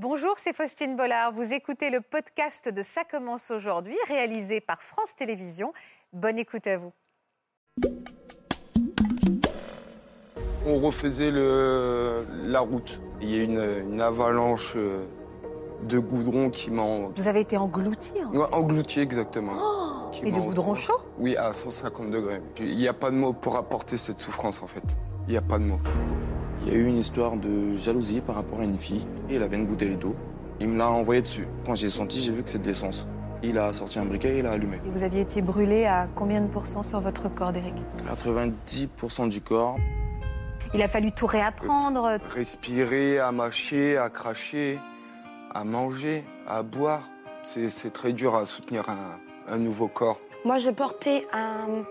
Bonjour, c'est Faustine Bollard. Vous écoutez le podcast de Ça commence aujourd'hui, réalisé par France Télévisions. Bonne écoute à vous. On refaisait le, la route. Il y a une, une avalanche euh, de goudron qui m'a en- Vous avez été englouti hein ouais, englouti exactement. Qui Et de goudron chaud? Oui, à 150 degrés. Il n'y a pas de mots pour apporter cette souffrance en fait. Il n'y a pas de mots. Il y a eu une histoire de jalousie par rapport à une fille. Il avait une bouteille d'eau. Il me l'a envoyé dessus. Quand j'ai senti, j'ai vu que c'était de l'essence. Il a sorti un briquet et il a allumé. Et vous aviez été brûlé à combien de pourcents sur votre corps, Derek? 90% du corps. Il a fallu tout réapprendre. Respirer, à mâcher, à cracher, à manger, à boire. C'est c'est très dur à soutenir un, un nouveau corps. Moi, je portais un,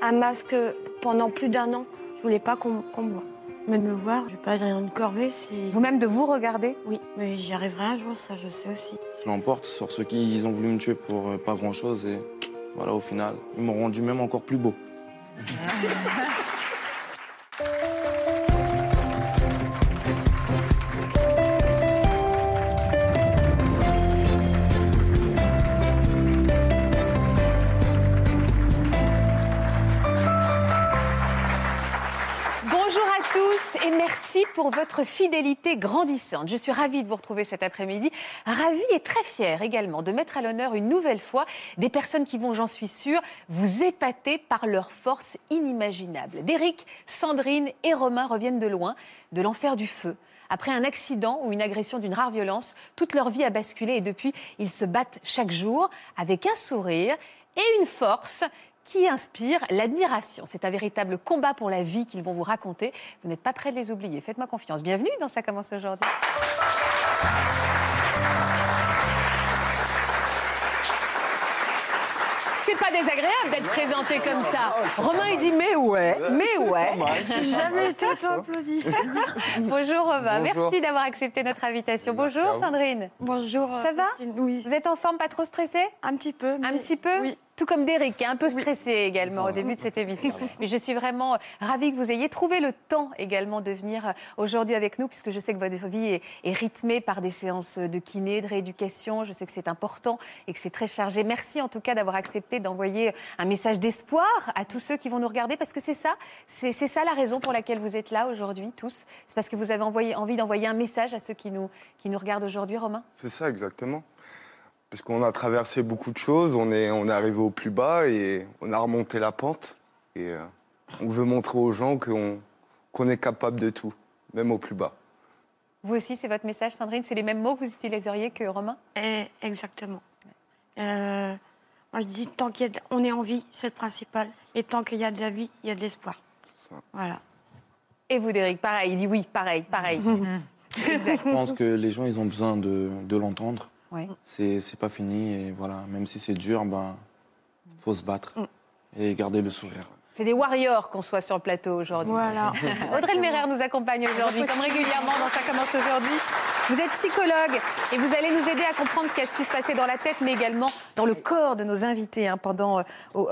un masque pendant plus d'un an. Je voulais pas qu'on qu'on me voie. Mais de me voir, je vais pas dire une corvée, c'est... Vous-même de vous regarder? Oui, mais j'y arriverai un jour, ça, je sais aussi. Je l'emporte sur ceux qui ils ont voulu me tuer pour euh, pas grand-chose. Et voilà, au final, ils m'ont rendu même encore plus beau. et merci pour votre fidélité grandissante. Je suis ravie de vous retrouver cet après-midi. Ravie et très fière également de mettre à l'honneur une nouvelle fois des personnes qui vont, j'en suis sûre, vous épater par leur force inimaginable. Derek, Sandrine et Romain reviennent de loin, de l'enfer du feu. Après un accident ou une agression d'une rare violence, toute leur vie a basculé et depuis, ils se battent chaque jour avec un sourire et une force qui inspire l'admiration. C'est un véritable combat pour la vie qu'ils vont vous raconter. Vous n'êtes pas prêts de les oublier. Faites-moi confiance. Bienvenue dans Ça commence aujourd'hui. C'est pas désagréable d'être présenté comme ça. Romain, il dit mais ouais, mais ouais. J'ai jamais été applaudi. Bonjour Romain, Bonjour. merci d'avoir accepté notre invitation. Merci Bonjour. Sandrine. Bonjour. Ça va. Oui. Vous êtes en forme, pas trop stressé Un petit peu. Un petit peu Oui. Tout comme Derek, hein, un peu stressé également au début de cette émission. Mais je suis vraiment euh, ravie que vous ayez trouvé le temps également de venir euh, aujourd'hui avec nous, puisque je sais que votre vie est, est rythmée par des séances de kiné, de rééducation. Je sais que c'est important et que c'est très chargé. Merci en tout cas d'avoir accepté d'envoyer un message d'espoir à tous ceux qui vont nous regarder, parce que c'est ça, c'est c'est ça la raison pour laquelle vous êtes là aujourd'hui, tous. C'est parce que vous avez envoyé, envie d'envoyer un message à ceux qui nous, qui nous regardent aujourd'hui, Romain? C'est ça exactement. Parce qu'on a traversé beaucoup de choses, on est, on est arrivé au plus bas et on a remonté la pente. Et euh, on veut montrer aux gens qu'on qu'on est capable de tout, même au plus bas. Vous aussi, c'est votre message, Sandrine C'est les mêmes mots que vous utiliseriez que Romain? Eh, exactement. Euh, moi, je dis, tant qu'il y a de- on est en vie, c'est le principal. Et tant qu'il y a de la vie, il y a de l'espoir. Voilà. Et vous, Derek, pareil, il dit oui, pareil, pareil. exact. Je pense que les gens, ils ont besoin de, de l'entendre. Ouais. C'est c'est pas fini. Et voilà, même si c'est dur, ben, faut se battre. Et garder le sourire. C'est des warriors qu'on soit sur le plateau aujourd'hui. Voilà. Audrey Lemerer nous accompagne aujourd'hui, comme régulièrement dans Ça commence aujourd'hui. Vous êtes psychologue et vous allez nous aider à comprendre ce qui a pu se passer dans la tête, mais également dans le corps de nos invités hein, pendant, euh,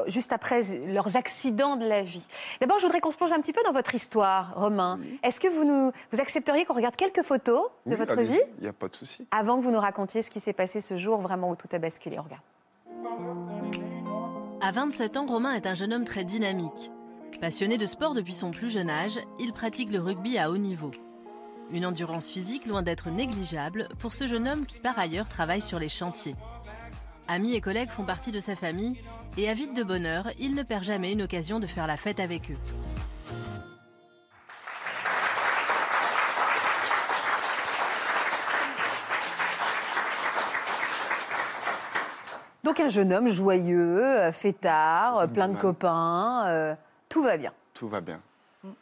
juste après leurs accidents de la vie. D'abord, je voudrais qu'on se plonge un petit peu dans votre histoire, Romain. Est-ce que vous, nous, vous accepteriez qu'on regarde quelques photos de Oui, votre vie Il n'y a pas de souci. avant que vous nous racontiez ce qui s'est passé ce jour vraiment où tout a basculé On regarde. À 27 ans, Romain est un jeune homme très dynamique. Passionné de sport depuis son plus jeune âge, il pratique le rugby à haut niveau. Une endurance physique loin d'être négligeable pour ce jeune homme qui par ailleurs travaille sur les chantiers. Amis et collègues font partie de sa famille et avide de bonheur, il ne perd jamais une occasion de faire la fête avec eux. Donc un jeune homme joyeux, euh, fêtard, euh, plein de copains, euh, tout va bien. Tout va bien.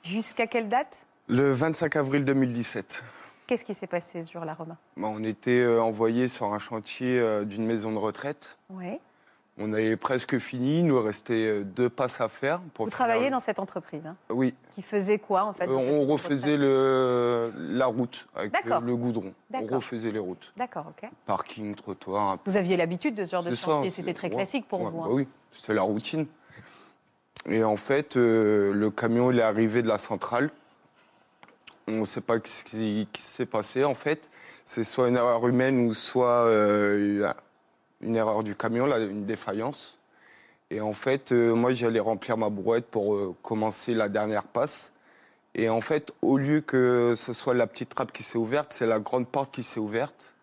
Jusqu'à quelle date? Le 25 avril 2017, Qu'est-ce qui s'est passé ce jour-là, Romain? Bah, on était euh, envoyés sur un chantier euh, d'une maison de retraite. Oui. On avait presque fini, il nous restait euh, deux passes à faire. Pour Vous travaillez le- dans cette entreprise, hein, Oui, qui faisait quoi en fait Euh, on refaisait le, la route avec le, D'accord. le goudron. On refaisait les routes. D'accord, ok. Parking, trottoir. un. Vous aviez l'habitude de ce genre de chantier, c'était très ouais, classique pour ouais, vous. bah hein. oui, c'était la routine. Et en fait, euh, le camion il est arrivé de la centrale. On ne sait pas ce qui, qui s'est passé en fait. C'est soit une erreur humaine ou soit euh, une erreur du camion, là, une défaillance. Et en fait, euh, moi, j'allais remplir ma brouette pour euh, commencer la dernière passe. Et en fait, au lieu que ce soit la petite trappe qui s'est ouverte, c'est la grande porte qui s'est ouverte.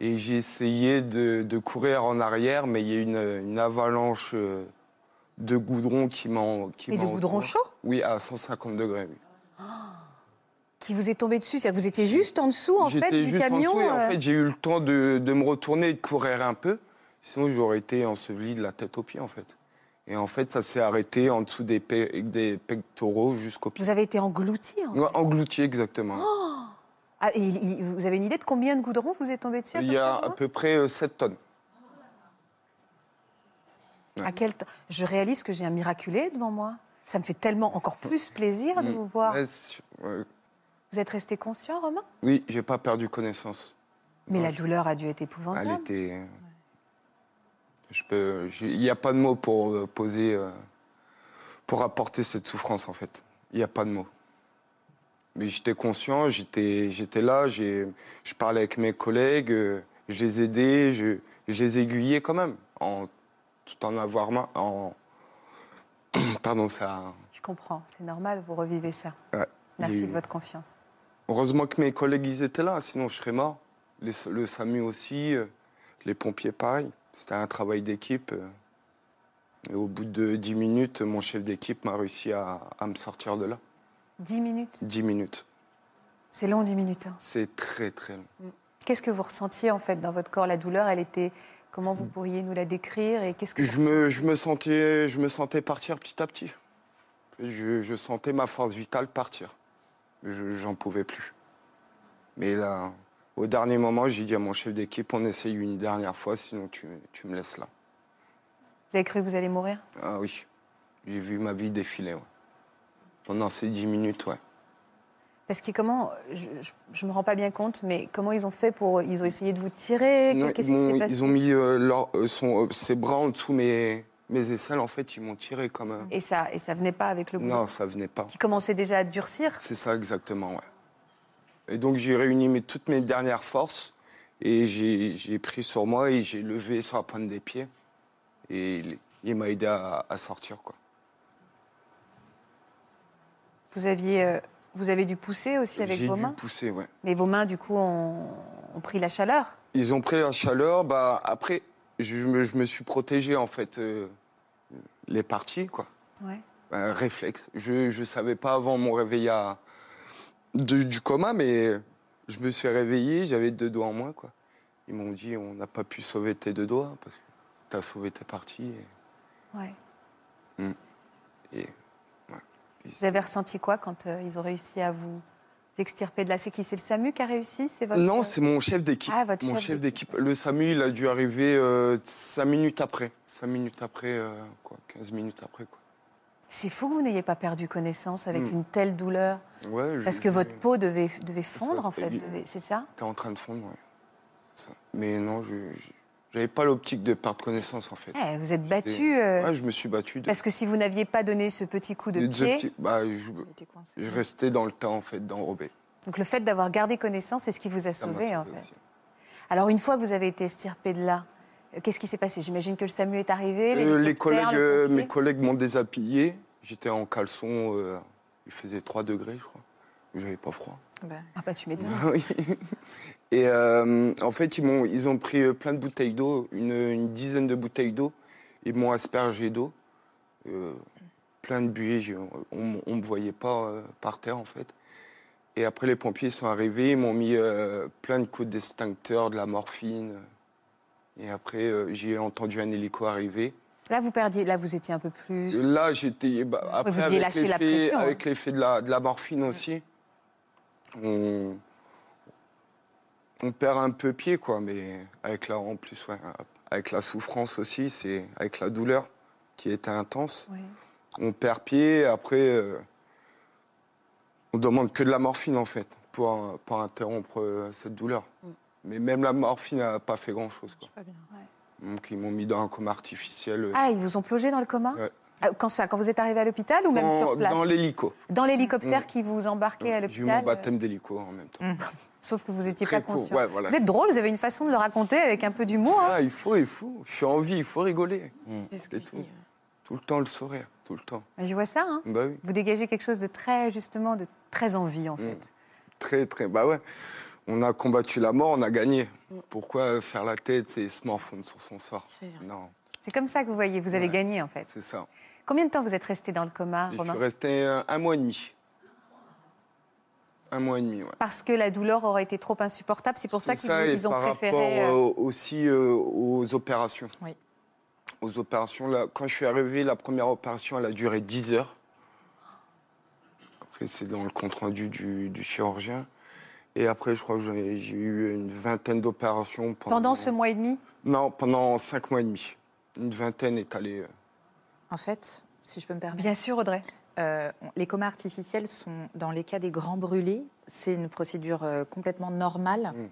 Et j'ai essayé de, de courir en arrière, mais il y a une, une avalanche de goudron qui m'a. Et de goudron chaud? Oui, à 150 degrés. Oui. Qui vous est tombé dessus. C'est-à-dire que vous étiez juste en dessous, en fait, du juste en camion. dessous et en euh, fait, j'ai eu le temps de, de me retourner et de courir un peu. Sinon, j'aurais été enseveli de la tête aux pieds, en fait. Et en fait, ça s'est arrêté en dessous des, pe- des pectoraux jusqu'au pied. Vous avez été englouti. en fait. Ouais, englouti, exactement. Ah, et il- il- vous avez une idée de combien de goudron vous êtes tombé dessus Il y a à peu près 7 tonnes. À quel Je réalise que j'ai un miraculé devant moi. Ça me fait tellement encore plus plaisir de Mm. vous voir. Ouais, ouais. Vous êtes resté conscient, Romain? Oui, j'ai pas perdu connaissance. Mais Non, la je- douleur a dû être épouvantable. Elle était. Je peux. Il n'y a pas de mots pour euh, poser. euh, pour apporter cette souffrance, en fait. Il n'y a pas de mots. Mais j'étais conscient, j'étais, j'étais là, j'ai, je parlais avec mes collègues, euh, je les aidais, je, je les aiguillais quand même, en, tout en avoir. En... Pardon, ça. Je comprends, c'est normal, vous revivez ça. ouais, Merci eu- de votre confiance. Heureusement que mes collègues ils étaient là, sinon je serais mort. Les- le SAMU aussi, euh, les pompiers pareil. C'était un travail d'équipe. euh. Et au bout de 10 minutes, mon chef d'équipe m'a réussi à, à me sortir de là. 10 minutes? 10 minutes. C'est long, 10 minutes. hein. C'est très très long. Qu'est-ce que vous ressentiez en fait dans votre corps? La douleur, elle était. Comment vous pourriez nous la décrire et qu'est-ce que Je me, je me sentais, je me sentais partir petit à petit. Je, je sentais ma force vitale partir. Je- J'en pouvais plus. Mais là, au dernier moment, j'ai dit à mon chef d'équipe, on essaye une dernière fois, sinon tu, tu me laisses là. Vous avez cru que vous allez mourir? Ah oui, j'ai vu ma vie défiler. Ouais. Pendant ces 10 minutes, ouais. Parce que comment, je, je me rends pas bien compte, mais comment ils ont fait pour, ils ont essayé de vous tirer? Qu'est-ce ils, qui s'est passé? ils ont mis euh, leur- euh, son, euh, ses bras en dessous mes, mes aisselles, en fait, ils m'ont tiré comme un... Et ça, et ça venait pas avec le goût Non, ça venait pas. qui commençait déjà à durcir. C'est ça exactement, ouais. Et donc j'ai réuni mes- toutes mes dernières forces et j'ai j'ai pris sur moi et j'ai levé sur la pointe des pieds. Et il, il m'a aidé à, à sortir, quoi. Vous aviez, euh, vous avez dû pousser aussi avec J'ai vos dû mains, pousser, ouais. mais vos mains du coup ont, ont pris la chaleur. Ils ont pris la chaleur. Bah, après, je me, je me suis protégé, en fait, euh, les parties, quoi. Ouais. Un réflexe. Je ne savais pas avant mon réveil à- de- du coma, mais je me suis réveillé, j'avais deux doigts en moins, quoi. Ils m'ont dit, on n'a pas pu sauver tes deux doigts parce que tu as sauvé tes parties. Et, Ouais. et, ouais. Vous avez ressenti quoi quand euh, ils ont réussi à vous extirper de là C'est qui C'est le SAMU qui a réussi C'est votre Non, c'est mon chef d'équipe. Ah, votre mon chef chef d'équipe. Le SAMU, il a dû arriver euh, cinq minutes après. Cinq minutes après, euh, quoi, 15 minutes après, quoi. C'est fou que vous n'ayez pas perdu connaissance avec Hmm. une telle douleur, Ouais, parce je- que votre peau devait, devait fondre en c'était- fait. devait- C'est ça? T'es en train de fondre, ça. Mais non, je je- j'avais pas l'optique de perdre connaissance, en fait. Eh, Vous êtes battu. euh, Ouais, je me suis battu. De, Parce que si vous n'aviez pas donné ce petit coup de de- pied, petits- bah, je, je restais dans le temps, en fait, d'enrober. donc le fait d'avoir gardé connaissance, c'est ce qui vous a Ça sauvé en fait. aussi. Alors une fois que vous avez été estirpé de là, euh, qu'est-ce qui s'est passé? J'imagine que le SAMU est arrivé. Euh, les collègues, le euh, mes collègues m'ont déshabillé. J'étais en caleçon, euh, il faisait 3 degrés, je crois. J'avais pas froid. Ah bah tu m'étonnes. Et euh, en fait, ils, m'ont, ils ont pris euh, plein de bouteilles d'eau, une, une dizaine de bouteilles d'eau. Ils m'ont aspergé d'eau. Euh, plein de buées, on ne me voyait pas euh, par terre, en fait. Et après, les pompiers sont arrivés, ils m'ont mis plein de coups d'extincteur, de la morphine. Et après, j'ai entendu un hélico arriver. Là vous perdiez, là vous étiez un peu plus. Là, j'étais. bah, après, vous deviez avec lâcher la pression, hein. Avec l'effet de la, de la morphine aussi, on, on perd un peu pied, quoi. Mais avec la, en plus, ouais, avec la souffrance aussi, c'est avec la douleur qui était intense. On perd pied. Après, euh, on demande que de la morphine, en fait, pour, pour interrompre euh, cette douleur. Mm. Mais même la morphine n'a pas fait grand-chose. Quoi. Donc, ils m'ont mis dans un coma artificiel. euh, Ah ils vous ont plongé dans le coma Ouais. Ah, Quand ça Quand vous êtes arrivé à l'hôpital ou même Dans- sur place Dans l'hélico. Dans l'hélicoptère Mm. qui vous embarquait à J'ai eu l'hôpital mon baptême d'hélico en même temps. euh, Sauf que vous n'étiez Très pas court, conscient. ouais, voilà. Vous êtes drôle, vous avez une façon de le raconter avec un peu d'humour. hein. Ah, il faut, il faut. Je suis en vie, il faut rigoler. Que C'est tout. Tout le temps le sourire, tout le temps. Je vois ça. hein. Bah oui. Vous dégagez quelque chose de très, justement, de très en vie, en fait. Très, très. Bah ouais. On a combattu la mort, on a gagné. Pourquoi faire la tête et se morfondre sur son sort? Non, C'est comme ça que vous voyez, vous avez Ouais. gagné, en fait. c'est ça. Combien de temps vous êtes resté dans le coma, Et je Romain? suis resté un, un mois et demi. Un mois et demi, ouais. Parce que la douleur aurait été trop insupportable. C'est pour ça qu'ils ont par préféré. rapport euh, euh, aussi euh, aux opérations. Oui. Aux opérations, là, quand je suis arrivé, la première opération, elle a duré 10 heures. Après, c'est dans le compte-rendu du, du chirurgien. Et après, je crois que j'ai eu une vingtaine d'opérations pendant... Pendant ce mois et demi? Non, pendant 5 mois et demi. Une vingtaine étalée. euh. En fait, si je peux me permettre, Bien sûr, Audrey. Euh, les comas artificiels sont, dans les cas des grands brûlés, c'est une procédure euh, complètement normale. Mm.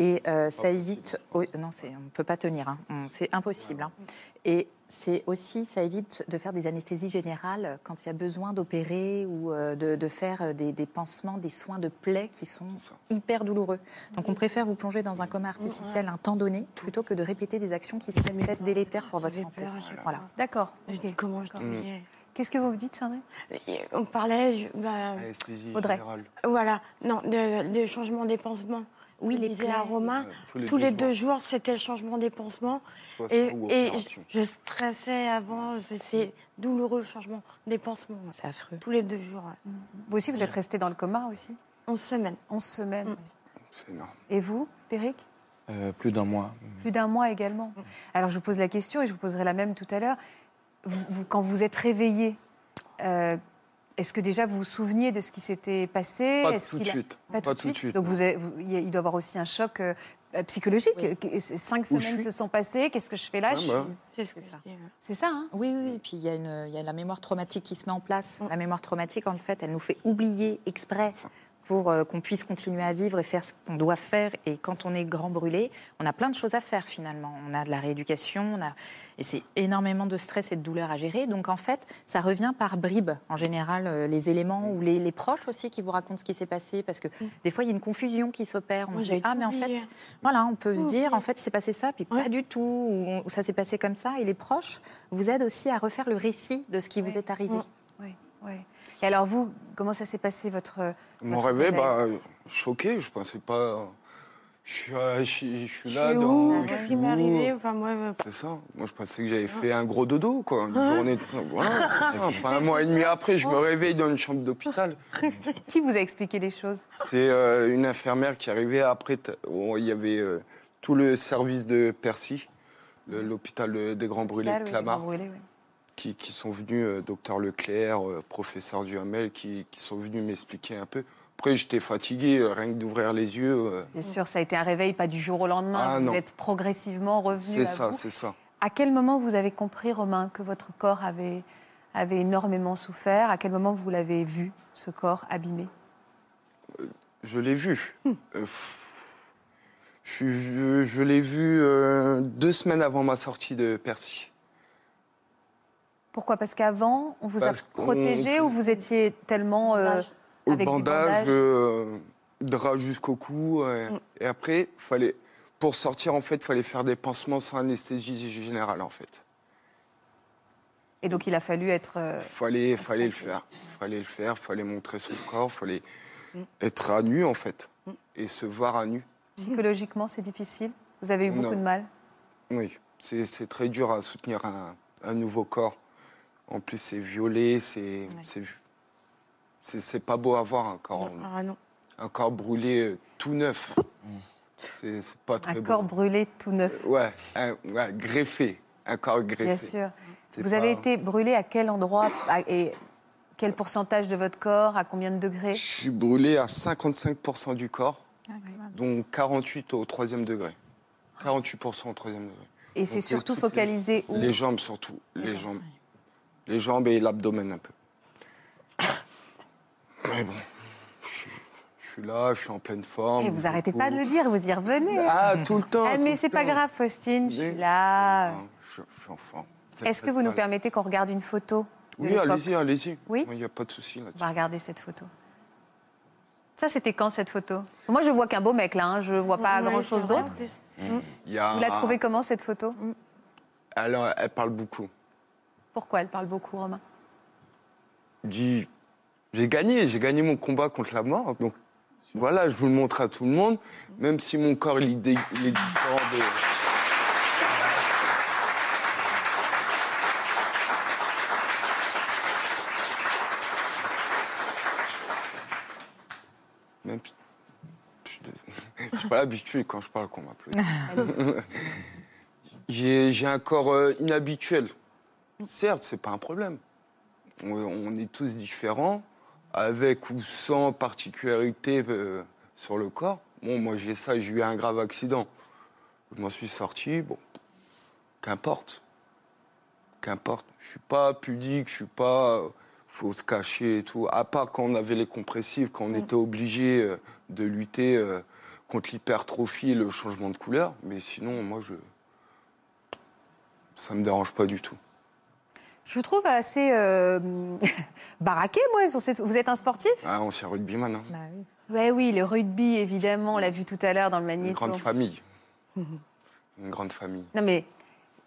Et euh, ça évite. oh, non, on ne peut pas tenir. hein. C'est impossible. hein. Et c'est aussi, ça évite de faire des anesthésies générales quand il y a besoin d'opérer ou euh, de, de faire des, des pansements, des soins de plaies qui sont hyper douloureux. Donc on préfère vous plonger dans un coma artificiel un temps donné plutôt que de répéter des actions qui seraient peut-être délétères pour votre santé. Voilà. peur. D'accord. Je comment je dormais. Qu'est-ce que vous me dites, Sandrine Et On parlait, je- bah, Audrey. voilà, non, de, de changement des pansements. Oui, les plaies. à Romain, Ouais, tous les tous deux les jours. deux jours, c'était le changement des pansements. Et, je, je stressais avant, c'est- douloureux le changement des pansements. C'est affreux. Tous les deux jours, ouais. Vous aussi, vous êtes resté dans le coma aussi 11 semaines. 11 semaines. Mm. aussi. C'est énorme. Et vous, Derek Euh, plus d'un mois. Plus d'un mois également. Alors, je vous pose la question et je vous poserai la même tout à l'heure. Vous- vous- quand vous êtes réveillé, euh, est-ce que déjà vous vous souveniez de ce qui s'était passé? Pas tout de a- suite. Pas, tout, de suite. Donc, vous avez- vous- il doit y avoir aussi un choc euh, euh, psychologique. Oui. Que- Cinq Où semaines se sont passées. Qu'est-ce que je fais là? Ah, bah. suis- C'est ce ça. C'est hein? Oui, oui, et puis il y, a une- il y a la mémoire traumatique qui se met en place. La mémoire traumatique, en fait, elle nous fait oublier exprès pour euh, qu'on puisse continuer à vivre et faire ce qu'on doit faire. Et quand on est grand brûlé, on a plein de choses à faire finalement. On a de la rééducation, on a... et c'est énormément de stress et de douleur à gérer. Donc en fait, ça revient par bribes, en général, euh, les éléments ou les, les proches aussi qui vous racontent ce qui s'est passé. Parce que des fois, il y a une confusion qui s'opère. On se dit, ah, mais en fait, voilà, on peut se dire, en fait, il s'est passé ça, puis Ouais. pas du tout, ou, ça s'est passé comme ça. Et les proches vous aident aussi à refaire le récit de ce qui vous est arrivé. Ouais. Et alors, vous, comment ça s'est passé votre. Mon votre réveil, réveil bah, choqué, je pensais pas. Je suis, à- je suis, je suis Je là suis dans. je Qu'est-ce suis qui m'est où arrivé Enfin, moi, euh, C'est ça. Moi, je pensais que j'avais fait un gros dodo, quoi. Une journée de. Voilà, c'est ça. Pas un mois et demi après, je me réveille dans une chambre d'hôpital. Qui vous a expliqué les choses? C'est euh, une infirmière qui arrivait après. Il y avait euh, tout le service de Percy, l'hôpital de- des Grands Brûlés, oui, Clamart, oui. Qui, qui sont venus, euh, docteur Leclerc, euh, professeur Duhamel, qui, qui sont venus m'expliquer un peu. Après, j'étais fatigué, euh, rien que d'ouvrir les yeux. Bien sûr, ça a été un réveil pas du jour au lendemain. Ah, vous non. êtes progressivement revenu c'est ça, c'est ça. À quel moment vous avez compris, Romain, que votre corps avait, avait énormément souffert? À quel moment vous l'avez vu, ce corps abîmé? Je l'ai vu. Euh, pff, je suis- je, je l'ai vu euh, deux semaines avant ma sortie de Percy. Pourquoi? Parce qu'avant, on vous Parce a protégé ou vous étiez tellement euh, Bandage. Au avec des bandage, bandages euh, drap jusqu'au cou. euh, Mm. Et après, fallait, pour sortir, en fait, il fallait faire des pansements sans anesthésie générale, en fait. Et donc, il a fallu être. euh, Fallait, fallait le faire. Fallait le faire, fallait montrer son corps, fallait être à nu, en fait. Et se voir à nu. psychologiquement, c'est difficile? Vous avez eu beaucoup Non. de mal? Oui, c'est c'est très dur à soutenir un, un nouveau corps. En plus, c'est violet, c'est c'est pas beau à voir un corps, ah non. un corps brûlé euh, tout neuf. C'est pas très Un beau. corps brûlé tout neuf, Ouais, un- ouais, greffé, un corps greffé. bien sûr. Vous pas- avez été brûlé à quel endroit et quel pourcentage de votre corps À combien de degrés? Je suis brûlé à 55% du corps, Ah, dont 48 au troisième degré. 48% au troisième degré. Et c'est Donc, surtout toutes les- focalisé où? Les jambes surtout, les jambes. Les jambes et l'abdomen un peu. Mais bon, je suis, je suis là, je suis en pleine forme. Et vous du arrêtez coup. pas de le dire, vous y revenez. Ah, tout le temps. Ah, mais c'est pas grave, Faustine, je suis là. Je, je suis en forme. Est-ce que vous nous permettez qu'on regarde une photo Oui, allez-y, allez-y. Oui Il n'y a pas de souci là-dessus. On va regarder cette photo. Ça, c'était quand cette photo? Moi, je vois qu'un beau mec là, hein. je vois pas Ouais, grand-chose d'autre. a Vous la trouvez comment cette photo? Elle, euh, elle parle beaucoup. Pourquoi elle parle beaucoup, Romain? J'ai gagné, j'ai gagné mon combat contre la mort. Donc voilà, je vous le montre à tout le monde, même si mon corps il est, différent de. Même. Je suis pas habitué quand je parle qu'on m'applaudit. J'ai j'ai un corps euh, inhabituel. Certes, c'est pas un problème. On, on est tous différents, avec ou sans particularité euh, sur le corps. Bon, moi j'ai ça, j'ai eu un grave accident. Je m'en suis sorti, bon, qu'importe. Qu'importe. Je suis pas pudique, je suis pas. euh, faut se cacher et tout. À part quand on avait les compressifs, quand on était obligé euh, de lutter euh, contre l'hypertrophie et le changement de couleur. Mais sinon, moi, je. Ça me dérange pas du tout. Je vous trouve assez euh, baraqué, moi. Sur cette... Vous êtes un sportif? Ah, on s'est rugbyman, hein. Bah oui. Ouais, oui, le rugby, évidemment. On l'a vu tout à l'heure dans le Une magnéto. grande famille. Une grande famille. Non, mais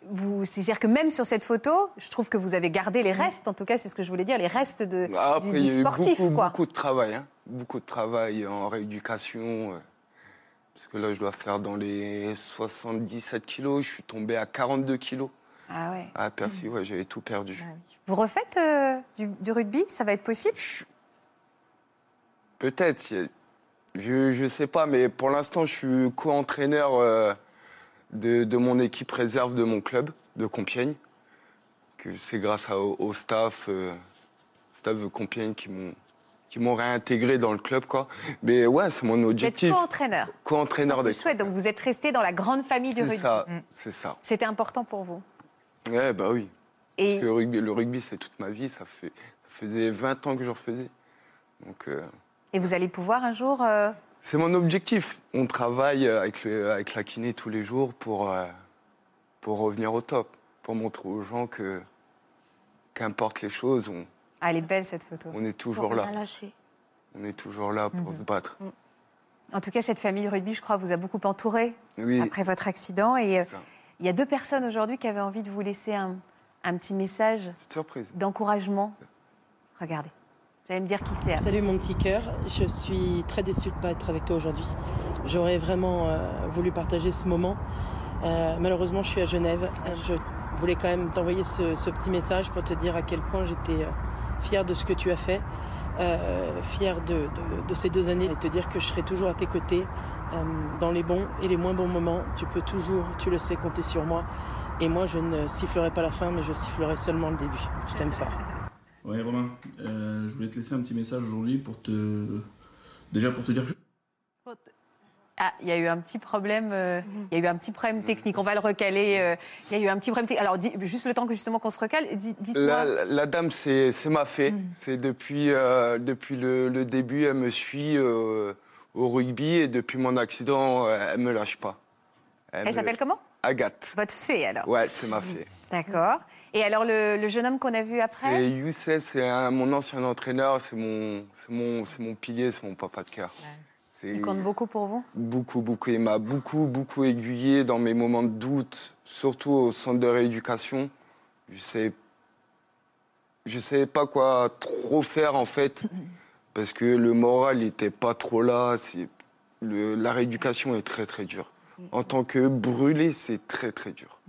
vous, c'est-à-dire que même sur cette photo, je trouve que vous avez gardé les restes. En tout cas, c'est ce que je voulais dire, les restes de, Ah, du, Après, du il y a eu sportif, beaucoup, quoi. beaucoup de travail. hein. Beaucoup de travail en rééducation. euh, Parce que là, je dois faire dans les 77 kilos. Je suis tombé à 42 kilos. Ah ouais. À Percy, ouais, j'avais tout perdu. Ah. Vous refaites euh, du, du rugby? Ça va être possible? Je- Peut-être. Je ne sais pas, mais pour l'instant, je suis co-entraîneur euh, de, de mon équipe réserve de mon club de Compiègne. C'est grâce à- au, au staff, euh, staff de Compiègne qui m'ont qui m'ont réintégré dans le club, quoi. Mais ouais, c'est mon Vous êtes objectif. co-entraîneur. Co-entraîneur C'est chouette. Donc vous êtes resté dans la grande famille du C'est rugby. ça, c'est ça. C'était important pour vous? Ouais, bah oui. Et Parce que le rugby, c'est toute ma vie. Ça, fait, ça faisait 20 ans que je refaisais. Donc, euh, Et vous allez pouvoir un jour. euh, c'est mon objectif. On travaille avec, le- avec la kiné tous les jours pour, euh, pour revenir au top. Pour montrer aux gens que, qu'importe les choses, on, Ah, elle est belle cette photo. on est toujours Pour là. lâcher. On est toujours là pour se battre. En tout cas, cette famille rugby, je crois, vous a beaucoup entouré Oui, après votre accident. Et c'est ça. Il y a deux personnes aujourd'hui qui avaient envie de vous laisser un, un petit message d'encouragement. Regardez. Vous allez me dire qui c'est. Salut mon petit cœur, je suis très déçue de ne pas être avec toi aujourd'hui. J'aurais vraiment euh, voulu partager ce moment. Euh, malheureusement, je suis à Genève. Je voulais quand même t'envoyer ce, ce petit message pour te dire à quel point j'étais euh, fière de ce que tu as fait, euh, fière de, de- de ces deux années et te dire que je serai toujours à tes côtés dans les bons et les moins bons moments. Tu peux toujours, tu le sais, compter sur moi. Et moi, je ne sifflerai pas la fin, mais je sifflerai seulement le début. Je t'aime fort. Ouais Romain, euh, je voulais te laisser un petit message aujourd'hui pour te... Déjà pour te dire que... Ah, il y a eu un petit problème. euh, Il y a eu un petit problème technique. On va le recaler. euh, Il y a eu un petit problème. technique. Alors, dis- juste le temps que justement qu'on se recale. di- Dites-moi. La, la- la dame, c'est ma fée. C'est depuis, euh, depuis le, le début, elle me suit euh, au rugby et depuis mon accident, elle me lâche pas. Elle me- s'appelle comment? Agathe. Votre fée alors. Ouais, c'est ma fée. D'accord. Et alors le, le jeune homme qu'on a vu après? C'est Youssef, c'est mon ancien entraîneur, c'est mon, mon, mon pilier, c'est mon papa de cœur. Il compte beaucoup pour vous? Beaucoup, beaucoup. Il m'a beaucoup, beaucoup aiguillé dans mes moments de doute, surtout au centre de rééducation. Je sais, je savais pas quoi trop faire en fait, parce que le moral n'était pas trop là. Le- la rééducation est très, très dure. En tant que brûlé, c'est très, très dur.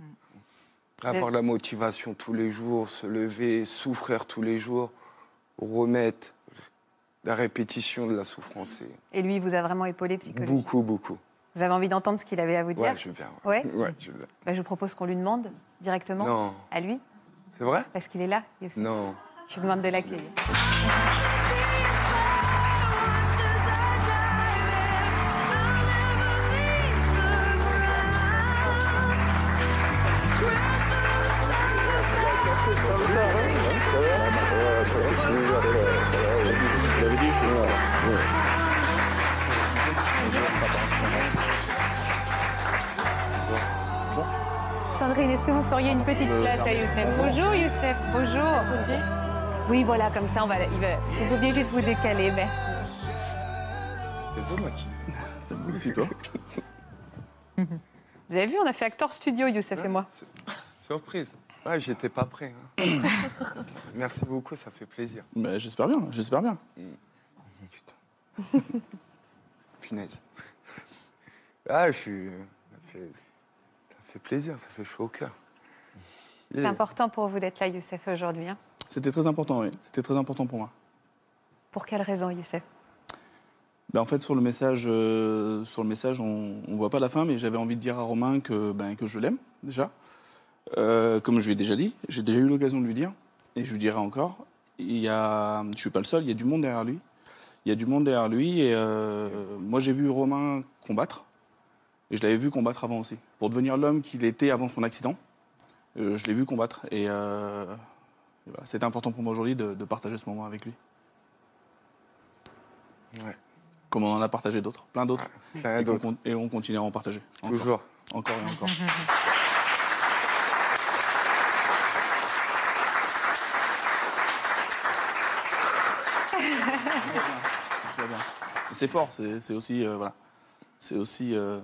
Avoir la motivation tous les jours, se lever, souffrir tous les jours, remettre la répétition de la souffrance, Et lui, vous a vraiment épaulé psychologiquement. beaucoup, beaucoup. Vous avez envie d'entendre ce qu'il avait à vous dire Ouais, je viens. Ouais Ouais, je viens. Bah, Je vous propose qu'on lui demande directement Non, à lui, c'est vrai? Parce qu'il est là. Non. Je vous demande de l'accueillir. Petite place à Youssef Bonjour Youssef, bonjour. Oui, voilà, comme ça, on va, il va, si vous pouviez juste vous décaler, mais... C'est toi, Maki. C'est toi. Vous avez vu, on a fait acteur studio, Youssef et moi. Surprise. Ah, j'étais pas prêt. hein. Merci beaucoup, ça fait plaisir. Mais j'espère bien, j'espère bien. Putain. Punaise. Ah, je suis. Ça fait... ça fait plaisir, ça fait chaud au cœur. C'est important pour vous d'être là, Youssef, aujourd'hui. hein. C'était très important, oui. C'était très important pour moi. Pour quelle raison, Youssef? Ben, en fait, sur le message, euh, sur le message on ne voit pas la fin, mais j'avais envie de dire à Romain que, ben, que je l'aime, déjà. Euh, comme je lui ai déjà dit, j'ai déjà eu l'occasion de lui dire, et je lui dirai encore. Il y a, je ne suis pas le seul, il y a du monde derrière lui. Il y a du monde derrière lui, et euh, moi j'ai vu Romain combattre, et je l'avais vu combattre avant aussi. Pour devenir l'homme qu'il était avant son accident, je l'ai vu combattre, et, euh, et voilà, c'était important pour moi aujourd'hui de, de partager ce moment avec lui. Ouais. Comme on en a partagé d'autres, plein d'autres. Plein Et d'autres. con- Et on continuera à en partager. Encore. Toujours. Encore et encore. C'est fort, c'est c'est aussi. euh, voilà. C'est aussi. euh,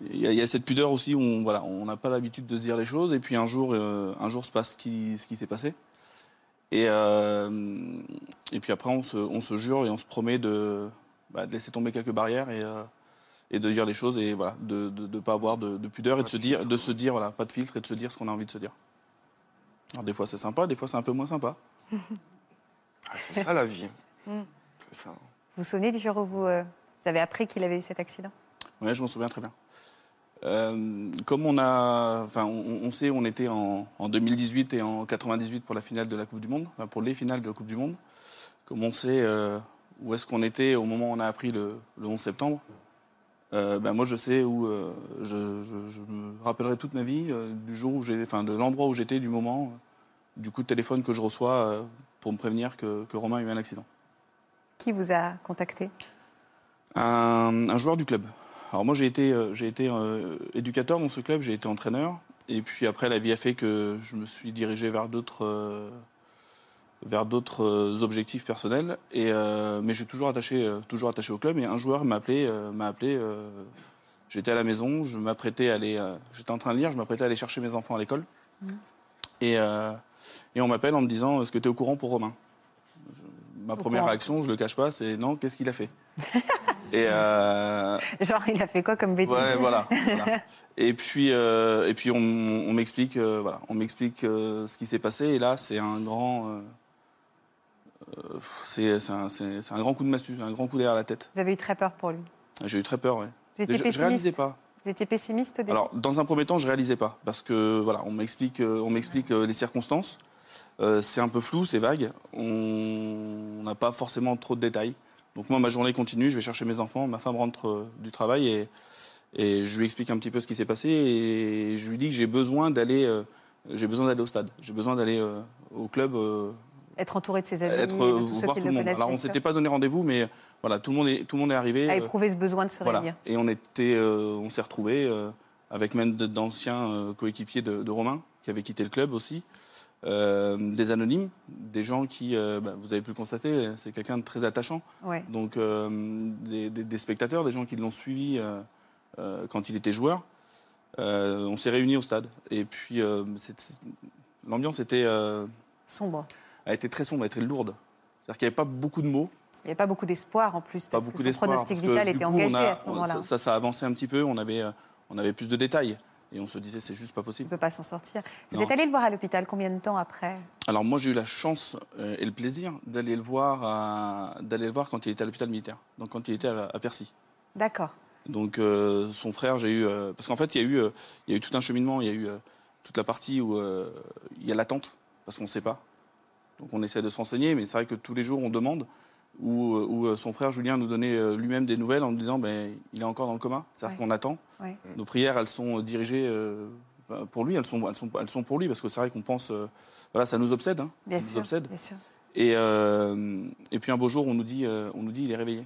Il y, a- il y a cette pudeur aussi où on voilà, on n'a pas l'habitude de se dire les choses, et puis un jour, euh, un jour se passe ce qui, ce qui s'est passé. Et, euh, et puis après, on se, on se jure et on se promet de, bah, de laisser tomber quelques barrières et, euh, et de dire les choses et voilà, de ne pas avoir de, de pudeur et de se dire, de se dire voilà, pas de filtre et de se dire ce qu'on a envie de se dire. Alors des fois c'est sympa, des fois c'est un peu moins sympa. Ah, c'est ça la vie. Mm. Ça. Vous vous souvenez du jour où vous, euh, vous avez appris qu'il avait eu cet accident? Oui, je m'en souviens très bien. Euh, comme on a, enfin, on, on sait, on était en, en 2018 et en 98 pour la finale de la Coupe du Monde, enfin, pour les finales de la Coupe du Monde. Comme on sait euh, où est-ce qu'on était au moment où on a appris le, le 11 septembre. euh, ben moi, je sais où je, je- je me rappellerai toute ma vie du jour où j'ai, enfin, de l'endroit où j'étais, du moment, du coup de téléphone que je reçois pour me prévenir que, que Romain a eu un accident. Qui vous a contacté? Un, un joueur du club. Alors moi j'ai été, euh, j'ai été euh, éducateur dans ce club, j'ai été entraîneur. Et puis après la vie a fait que je me suis dirigé vers d'autres, euh, vers d'autres objectifs personnels. Et, euh, mais j'ai toujours attaché, euh, toujours attaché au club. Et un joueur m'a appelé, euh, m'a appelé. j'étais à la maison, je m'apprêtais à aller, j'étais en train de lire, je m'apprêtais à aller chercher mes enfants à l'école. Et, euh, et on m'appelle en me disant Est-ce que tu es au courant pour Romain? Je- Ma première réaction, je le cache pas, c'est non. Qu'est-ce qu'il a fait? Et euh, Genre, il a fait quoi comme bêtise Ouais, voilà. voilà. Et puis, euh, et puis on, on m'explique, euh, voilà, on m'explique ce qui s'est passé. Et là, c'est un grand, c'est un, grand coup de massue, un grand coup derrière la tête. Vous avez eu très peur pour lui. J'ai eu très peur, ouais. Vous étiez je, je pessimiste réalisais pas. Vous étiez pessimiste au début Alors, dans un premier temps, je réalisais pas parce que voilà, on m'explique, on m'explique les circonstances. C'est un peu flou, c'est vague. On n'a pas forcément trop de détails. Donc moi, ma journée continue. Je vais chercher mes enfants. Ma femme rentre euh, du travail et, et je lui explique un petit peu ce qui s'est passé et je lui dis que j'ai besoin d'aller, euh, j'ai besoin d'aller au stade. J'ai besoin d'aller euh, au club. euh, Être entouré de ses amis, être, de tous ceux qui le le monde. connaissent. Alors on sûr, s'était pas donné rendez-vous, mais voilà, tout le monde est, tout le monde est arrivé. à éprouver ce besoin de se voilà. réunir. Et on était, on s'est retrouvés euh, avec même d'anciens coéquipiers de, de Romain qui avaient quitté le club aussi, Euh, des anonymes, des gens qui, euh, bah, vous avez pu le constater, c'est quelqu'un de très attachant. Ouais. Donc euh, des, des- des spectateurs, des gens qui l'ont suivi quand il était joueur. On s'est réunis au stade et puis l'ambiance était, Sombre. a été très sombre, a été lourde. C'est-à-dire qu'il n'y avait pas beaucoup de mots. Il n'y avait pas beaucoup d'espoir en plus, parce que son pronostic vital était coup, engagé a- à ce moment-là. Ça, ça, a avancé un petit peu, on avait, on avait plus de détails. Et on se disait, c'est juste pas Il ne possible. peut pas s'en sortir. Vous Non. êtes allé le voir à l'hôpital combien de temps après? Alors moi, j'ai eu la chance euh, et le plaisir d'aller le voir, d'aller le voir quand il était à l'hôpital militaire, donc quand il était à, à Percy. D'accord. Donc euh, son frère, j'ai eu, euh, parce qu'en fait, il y a eu, euh, il y a eu tout un cheminement, il y a eu toute la partie où il y a l'attente, parce qu'on ne sait pas. Donc on essaie de se renseigner, mais c'est vrai que tous les jours on demande. Où, euh, où, euh, son frère Julien nous donnait euh, lui-même des nouvelles en nous disant ben, il est encore dans le coma, c'est-à-dire Ouais. qu'on attend. Ouais. Nos prières, elles sont dirigées euh, pour lui, elles sont, elles, sont, elles sont pour lui, parce que c'est vrai qu'on pense, euh, voilà, ça nous obsède. hein, Bien ça nous obsède. Bien sûr. Et, euh, et puis un beau jour, on nous dit, euh, on nous dit il est réveillé.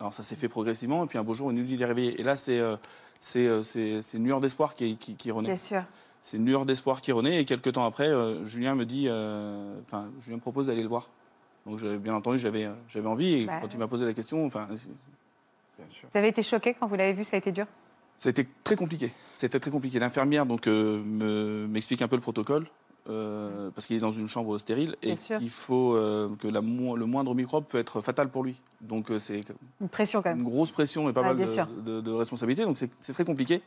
Alors ça s'est fait progressivement, et puis un beau jour, on nous dit il est réveillé. Et là, c'est euh, euh, une lueur d'espoir qui, qui, qui renaît. Bien sûr. C'est une lueur d'espoir qui renaît. Et quelques temps après, euh, Julien me dit, euh, enfin, Julien me propose d'aller le voir. Donc, j'avais- bien entendu, j'avais j'avais envie. Et Bah, quand il m'a posé la question, enfin, Bien sûr. Vous avez été choqué quand vous l'avez vu, ça a été dur? C'était très compliqué. C'était très compliqué. L'infirmière donc euh, me- m'explique un peu le protocole euh, parce qu'il est dans une chambre stérile et Bien sûr. qu'il faut euh, que la mo- le moindre microbe peut être fatal pour lui. Donc euh, c'est Une pression quand une même. grosse pression et pas mal de, de- de responsabilités. Donc c'est c'est très compliqué.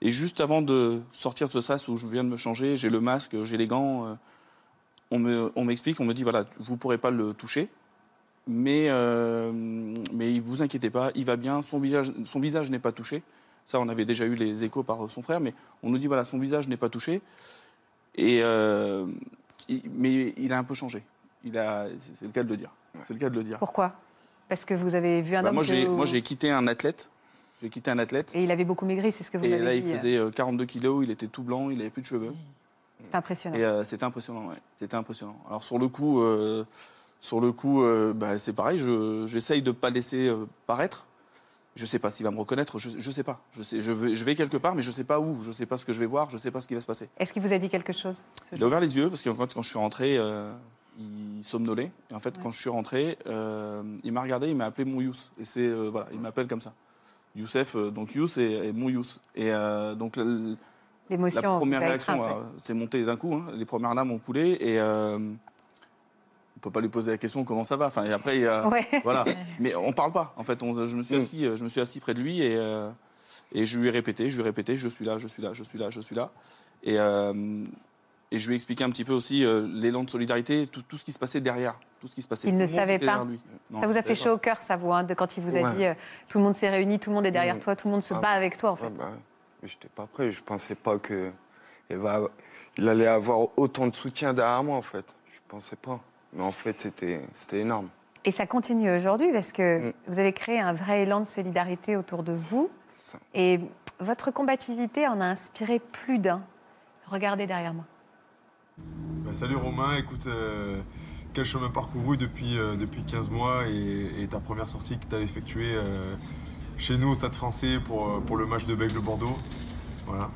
Et juste avant de sortir de ce sas où je viens de me changer, j'ai le masque, j'ai les gants. Euh, on me- on m'explique, on, me dit voilà, vous pourrez pas le toucher. Mais, euh, mais vous inquiétez pas, il va bien, son visage, son visage n'est pas touché. Ça, on avait déjà eu les échos par son frère, mais on nous dit voilà, son visage n'est pas touché. Et, euh, il- mais il a un peu changé. Il a, c'est le cas de le dire. C'est le cas de le dire. Pourquoi? Parce que vous avez vu un Bah, homme moi, j'ai, vous- moi, j'ai quitté un athlète. J'ai quitté un athlète. Et il avait beaucoup maigri, c'est ce que vous Et m'avez là, dit. il faisait euh, 42 kilos, il était tout blanc, il avait plus de cheveux. C'est impressionnant. Et euh, c'était impressionnant, ouais. C'était impressionnant. Alors sur le coup, euh, sur le coup, euh, bah, c'est pareil. Je, j'essaye de pas laisser euh, paraître. Je sais pas s'il va me reconnaître. Je, je sais pas. Je sais, je vais, je vais quelque part, mais je sais pas où. Je sais pas ce que je vais voir. Je sais pas ce qui va se passer. Est-ce qu'il vous a dit quelque chose Il a ouvert les yeux parce que quand, quand je suis rentré, euh, il somnolait. Et en fait, quand je suis rentré, euh, il m'a regardé, il m'a appelé mon Youss. Et c'est euh, voilà, il m'appelle comme ça. Youssef, euh, donc Youss et, et mon Youss. Et euh, donc L'émotion. la première réaction, c'est monté d'un coup. hein. Les premières larmes ont coulé et euh, on peut pas lui poser la question comment ça va. Enfin, et après, Ouais. voilà. Mais on parle pas. En fait, on- je me suis Mm. assis, euh, je me suis assis près de lui et euh, et je lui ai répété, je lui ai répété, je suis là, je suis là, je suis là, je suis là. Et euh, et je lui ai expliqué un petit peu aussi l'élan de solidarité, tout, tout ce qui se passait derrière, tout ce qui se passait. Il ne savait pas. lui. Non, Ça vous a fait chaud au cœur, ça, vous, hein, de quand il vous a Ouais. dit tout le monde s'est réuni, tout le monde est derrière Mm. toi, tout le monde se Ah bat bon. avec toi, en fait. Ouais, bah, ouais. J'étais pas prêt. Je pensais pas que il, va, il allait avoir autant de soutien derrière moi, en fait. Je pensais pas. Mais en fait, c'était énorme. Et ça continue aujourd'hui parce que Mm. vous avez créé un vrai élan de solidarité autour de vous. Ça. Et votre combativité en a inspiré plus d'un. Regardez derrière moi. Bah, salut Romain, écoute, euh, quel chemin parcouru depuis, euh, depuis 15 mois et, et ta première sortie que tu as effectuée euh, chez nous au Stade français pour, euh, pour le match de Bègle-Bordeaux. Voilà.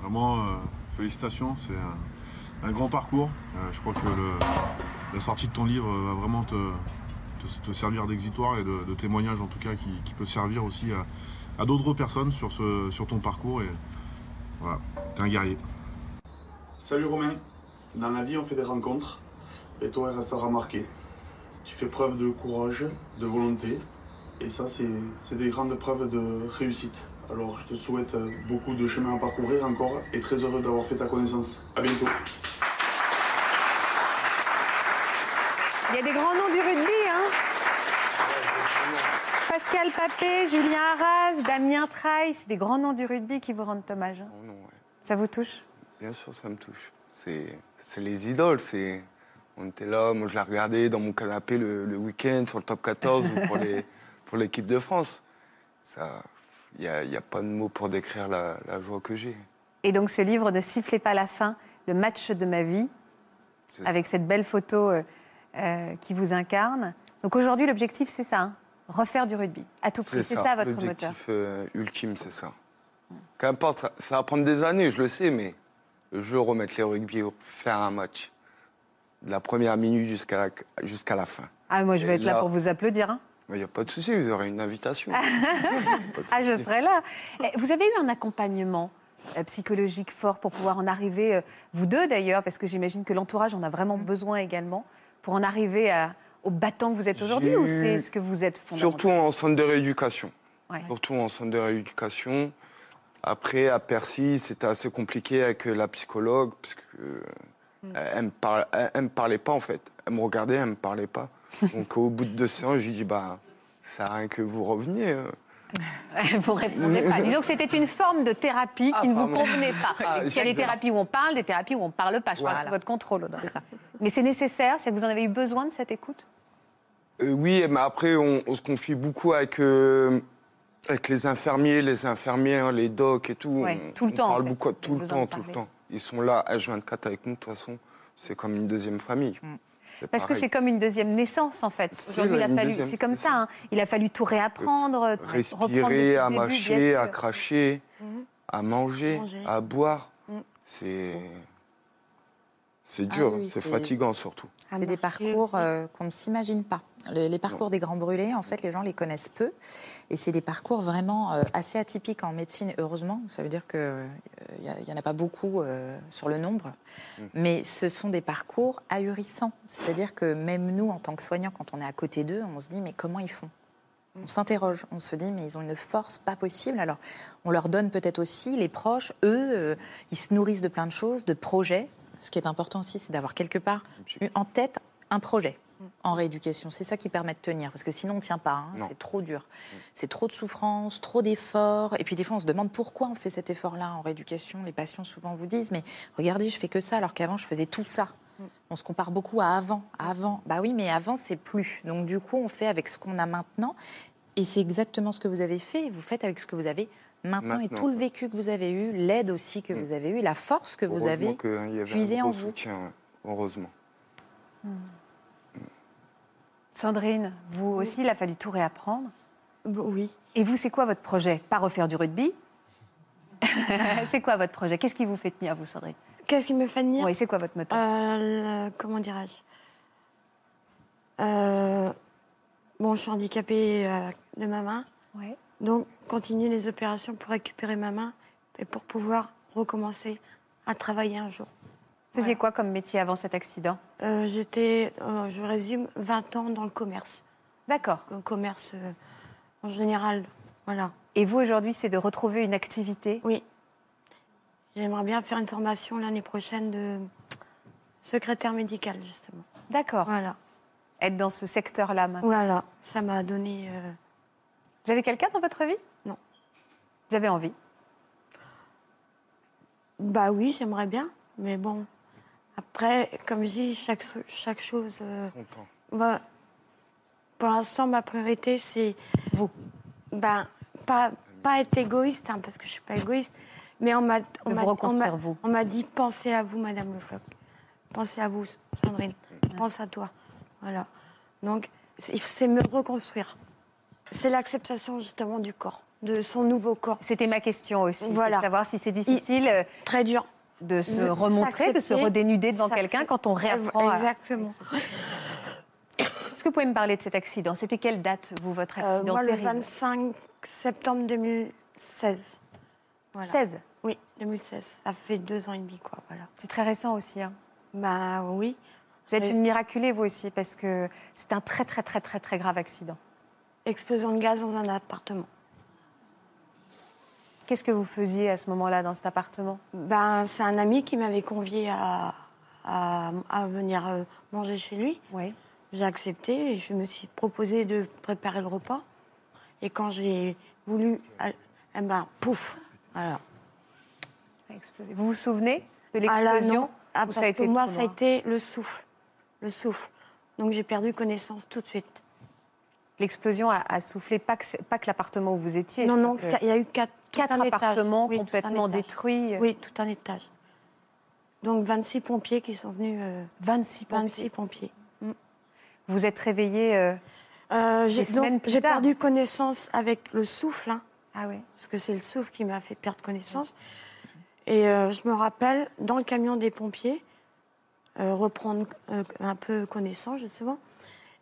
Vraiment, euh, félicitations, c'est un, grand parcours. Euh, je crois que la sortie de ton livre va vraiment te, servir d'exitoire et de, témoignage en tout cas qui, peut servir aussi à, à d'autres personnes sur, ce, sur ton parcours. Et voilà, t'es un guerrier. Salut Romain, dans la vie on fait des rencontres et toi il restera marqué. Tu fais preuve de courage, de volonté et ça c'est c'est des grandes preuves de réussite. Alors je te souhaite euh, beaucoup de chemin à parcourir encore et très heureux d'avoir fait ta connaissance. À bientôt. Il y a des grands noms du rugby, hein Pascal Papé, Julien Arras, Damien Traille, c'est des grands noms du rugby qui vous rendent hommage. hein. Oh non, ouais. Ça vous touche? Bien sûr, ça me touche. C'est c'est les idoles. C'est on était là, moi je la regardais dans mon canapé le, le week-end sur le top 14 ou pour les pour l'équipe de France. Ça, il y a, pas de mots pour décrire la, la joie que j'ai. Et donc ce livre Ne sifflez pas la fin, le match de ma vie, avec cette belle photo euh, euh, qui vous incarne. Donc aujourd'hui, l'objectif, c'est ça, hein, refaire du rugby, à tout prix. C'est ça, votre moteur. L'objectif euh, ultime, c'est ça. Qu'importe, ça, ça va prendre des années, je le sais, mais je veux remettre les rugby, faire un match. De la première minute jusqu'à la, jusqu'à la fin. Ah, moi, je vais Et être là là- pour vous applaudir. hein. Il n'y a pas de souci, vous aurez une invitation. Ah, je serai là. Eh, Vous avez eu un accompagnement euh, psychologique fort pour pouvoir en arriver, euh, vous deux d'ailleurs, parce que j'imagine que l'entourage en a vraiment Mm. besoin également, pour en arriver à- au battant que vous êtes aujourd'hui, ou c'est ce que vous êtes Surtout en centre de rééducation. Ouais. Surtout en centre de rééducation. Après, à Percy, c'était assez compliqué avec euh, la psychologue, parce que euh, Mm. elle, me par- me parlait pas, en fait. Elle me regardait, elle me parlait pas. Donc, au bout de deux séances, je lui dis, bah, ça à rien que vous reveniez. euh. Vous répondez pas. Disons que c'était une forme de thérapie qui Ah, ne vous convenait pas. Ah, Il y a des thérapies où on parle, des thérapies où on parle pas. Je parle Voilà. sous votre contrôle, Audrey. Mais c'est nécessaire, c'est que vous en avez eu besoin de cette écoute? Euh, oui, mais après, on, on se confie beaucoup avec, euh, avec les infirmiers, les infirmières, les docs et tout. Ouais, On- tout le on temps, en parle fait. beaucoup, tout le temps, tout le temps. Ils sont là, H24 avec nous, de toute façon. C'est comme une deuxième famille. Parce que c'est comme une deuxième naissance, en fait. C'est Aujourd'hui, il a une fallu, deuxième, c'est comme ça. hein. Il a fallu tout réapprendre, reprendre depuis Respirer, le à début, mâcher, à cracher, Mhm. à manger, Manger. à boire. Mm. C'est. C'est Ah dur, oui, c'est fatigant surtout. C'est des parcours euh, qu'on ne s'imagine pas. Les, les parcours des grands brûlés, en fait, les gens les connaissent peu. Et c'est des parcours vraiment euh, assez atypiques en médecine, heureusement. Ça veut dire qu'il n'y en a pas beaucoup euh, sur le nombre. Mm. Mais ce sont des parcours ahurissants. C'est-à-dire que même nous, en tant que soignants, quand on est à côté d'eux, on se dit, mais comment ils font? On s'interroge, on se dit mais ils ont une force pas possible. Alors on leur donne peut-être aussi les proches, eux, euh, ils se nourrissent de plein de choses, de projets. Ce qui est important aussi, c'est d'avoir quelque part en tête un projet en rééducation. C'est ça qui permet de tenir, parce que sinon on ne tient pas. hein. C'est trop dur. C'est trop de souffrance, trop d'efforts. Et puis des fois on se demande pourquoi on fait cet effort-là en rééducation. Les patients souvent vous disent mais regardez, je fais que ça alors qu'avant je faisais tout ça. On se compare beaucoup à avant. Avant, bah oui, mais avant, c'est plus. Donc, du coup, on fait avec ce qu'on a maintenant. Et c'est exactement ce que vous avez fait. Vous faites avec ce que vous avez maintenant, et tout le vécu que vous avez eu, l'aide aussi que vous avez eue, la force que vous Heureusement avez qu'il y avait puisée un en gros vous. soutien, ouais. heureusement. Sandrine, vous aussi, il a fallu tout réapprendre. Oui. Et vous, c'est quoi votre projet? Pas refaire du rugby? C'est quoi votre projet? Qu'est-ce qui vous fait tenir, vous, Sandrine? Qu'est-ce qui me fait tenir? Oui, c'est quoi votre moteur? Euh, le- Comment dirais-je? Euh, Bon, je suis handicapée euh, de ma main. Ouais. Donc, continuer les opérations pour récupérer ma main et pour pouvoir recommencer à travailler un jour. Vous faisiez quoi comme métier avant cet accident Euh, J'étais, euh, je résume, 20 ans dans le commerce. D'accord. Le commerce euh, en général, voilà. Et vous, aujourd'hui, c'est de retrouver une activité? Oui. J'aimerais bien faire une formation l'année prochaine de secrétaire médical, justement. D'accord. Voilà. Être dans ce secteur-là maintenant. Voilà, ça m'a donné. Vous avez quelqu'un dans votre vie? Non. Vous avez envie? Bah oui, j'aimerais bien, mais bon. Après, comme je dis, chaque, chaque chose. euh, Son temps. bah, pour l'instant, ma priorité, c'est vous. Ben, pas, pas être égoïste, hein, parce que je suis pas égoïste, mais on m'a. on De m'a- vous on reconstruire, m'a- vous. On m'a dit pensez à vous, Madame Le Floch. Pensez à vous, Sandrine. Pense à toi. Voilà. Donc, c'est me reconstruire. C'est l'acceptation justement du corps, de son nouveau corps. C'était ma question aussi, Voilà. de savoir si c'est difficile euh, Très dur. De se remontrer, de se redénuder devant quelqu'un quand on réapprend. à- Exactement. Est-ce que vous pouvez me parler de cet accident? C'était quelle date, vous, votre Euh, accident moi, le terrible? 25 septembre 2016. Voilà. 16 Oui, 2016. Ça fait deux ans et demi, quoi. Voilà. C'est très récent aussi. hein. Bah oui. Vous êtes Mais- une miraculée, vous aussi, parce que c'est un très, très, très, très, très grave accident. Explosion de gaz dans un appartement. Qu'est-ce que vous faisiez à ce moment-là dans cet appartement? Ben, c'est un ami qui m'avait convié à, à, à venir euh, manger chez lui. Oui. J'ai accepté et je me suis proposé de préparer le repas. Et quand j'ai voulu, eh ben, pouf, voilà. Ça a explosé. Vous vous souvenez de Ah l'explosion. Ah, ou parce ça a été que moi, ça a été le souffle. Le souffle. Donc j'ai perdu connaissance tout de suite. L'explosion a, a soufflé pas que, l'appartement où vous étiez. non, non, que il y a eu quatre, quatre appartements Oui, complètement détruits. Oui, tout un étage. Donc 26 pompiers qui sont venus. euh, 26 pompiers. 26 pompiers. Vous êtes réveillé. euh, Euh, Des j'ai perdu connaissance avec le souffle, hein, Ah oui. parce que c'est le souffle qui m'a fait perdre connaissance. Et euh, je me rappelle, dans le camion des pompiers, euh, reprendre euh, un peu connaissance, justement.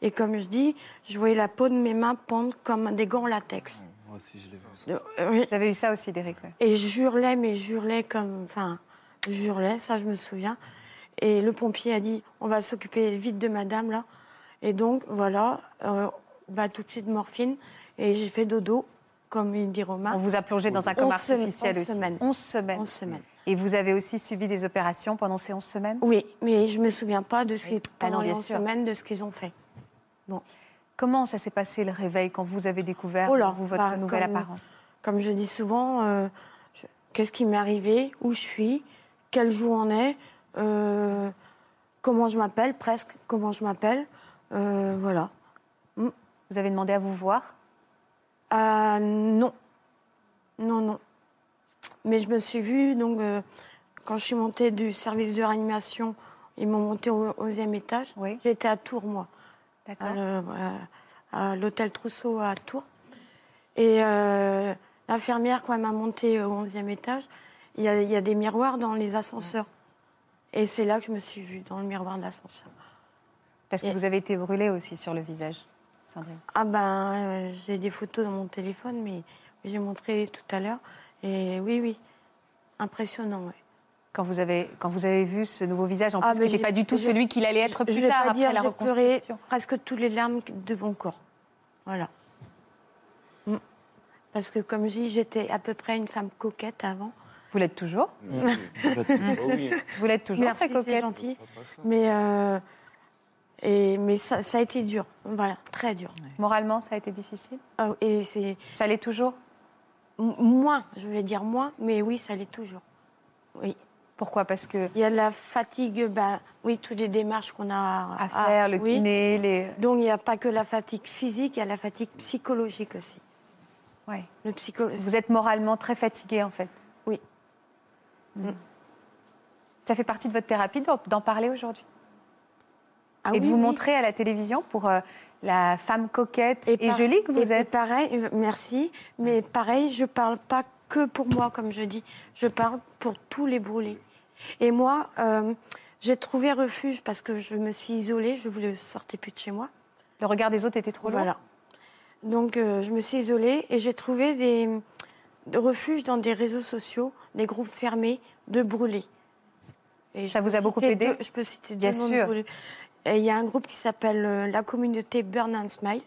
Et comme je dis, je voyais la peau de mes mains pendre comme des gants en latex. Moi aussi, je l'ai vu. Euh, oui. Vous avez eu ça aussi, Derek ouais. Et je hurlais, mais je hurlais comme. Enfin, je hurlais, ça je me souviens. Et le pompier a dit on va s'occuper vite de madame, là. Et donc, voilà, euh, bah, tout de suite morphine. Et j'ai fait dodo, comme il dit Romain. On vous a plongé dans un coma 11 sem- artificiel 11 aussi. semaines. 11 semaines. 11 semaines. Et vous avez aussi subi des opérations pendant ces 11 semaines? Oui, mais je me souviens pas de ce qui Ah non, pendant les 11 sûr. semaines de ce qu'ils ont fait. Comment ça s'est passé le réveil quand vous avez découvert Oh là, vous, votre bah, nouvelle comme- apparence? Comme je dis souvent, euh, qu'est-ce qui m'est arrivé, où je suis, quel jour on est, euh, comment je m'appelle, presque, comment je m'appelle? euh, voilà. Vous avez demandé à vous voir? Non. Non, non. Mais je me suis vue, donc, quand je suis montée du service de réanimation, Ils m'ont monté au 11e étage. Oui. J'étais à Tours, moi. D'accord. à l'hôtel Trousseau à Tours. Et euh, l'infirmière, quand elle m'a monté au 11e étage, il y, a, il y a des miroirs dans les ascenseurs. Et c'est là que je me suis vue, dans le miroir de l'ascenseur. Parce que Et- vous avez été brûlée aussi sur le visage, Sandrine. Ah ben, euh, j'ai des photos dans mon téléphone, mais j'ai montré tout à l'heure. Et oui, oui, impressionnant, ouais. Quand vous avez, quand vous avez vu ce nouveau visage, en Ah, plus, mais qui n'était pas du tout celui qu'il allait être Je plus vais tard pas après dire, la j'ai pleuré reconstruction. presque toutes les larmes de mon corps. Voilà. Mm. Parce que, comme je dis, j'étais à peu près une femme coquette avant. Vous l'êtes toujours oui. Vous l'êtes toujours Merci, très coquette. gentil. Mais, euh, et, mais ça, ça a été dur. Voilà, très dur. Moralement, ça a été difficile? Ah, et c'est Ça l'est toujours? M- moins, je vais dire moins, mais oui, ça l'est toujours. Oui. Pourquoi? Parce que Il y a de la fatigue, ben, oui, toutes les démarches qu'on a à faire, le oui. kiné, les... Donc il n'y a pas que la fatigue physique, il y a la fatigue psychologique aussi. Ouais. Le psycho... Vous êtes moralement très fatiguée, en fait. Oui. Ça fait partie de votre thérapie d'en parler aujourd'hui? Ah Et de oui, vous oui. montrer à la télévision pour euh, la femme coquette et, par- jolie que vous et êtes. pareil, euh, merci. Mais pareil, je parle pas que pour moi, comme je dis. Je parle pour tous les brûlés. Et moi, euh, j'ai trouvé refuge parce que je me suis isolée. Je voulais sortir plus de chez moi. Le regard des autres était trop lourd Voilà. Donc, euh, je me suis isolée et j'ai trouvé des, des refuges dans des réseaux sociaux, des groupes fermés de brûlés. Et Ça vous a beaucoup aidé deux- Je peux citer Bien deux sûr. Il y a un groupe qui s'appelle euh, la communauté Burn and Smile.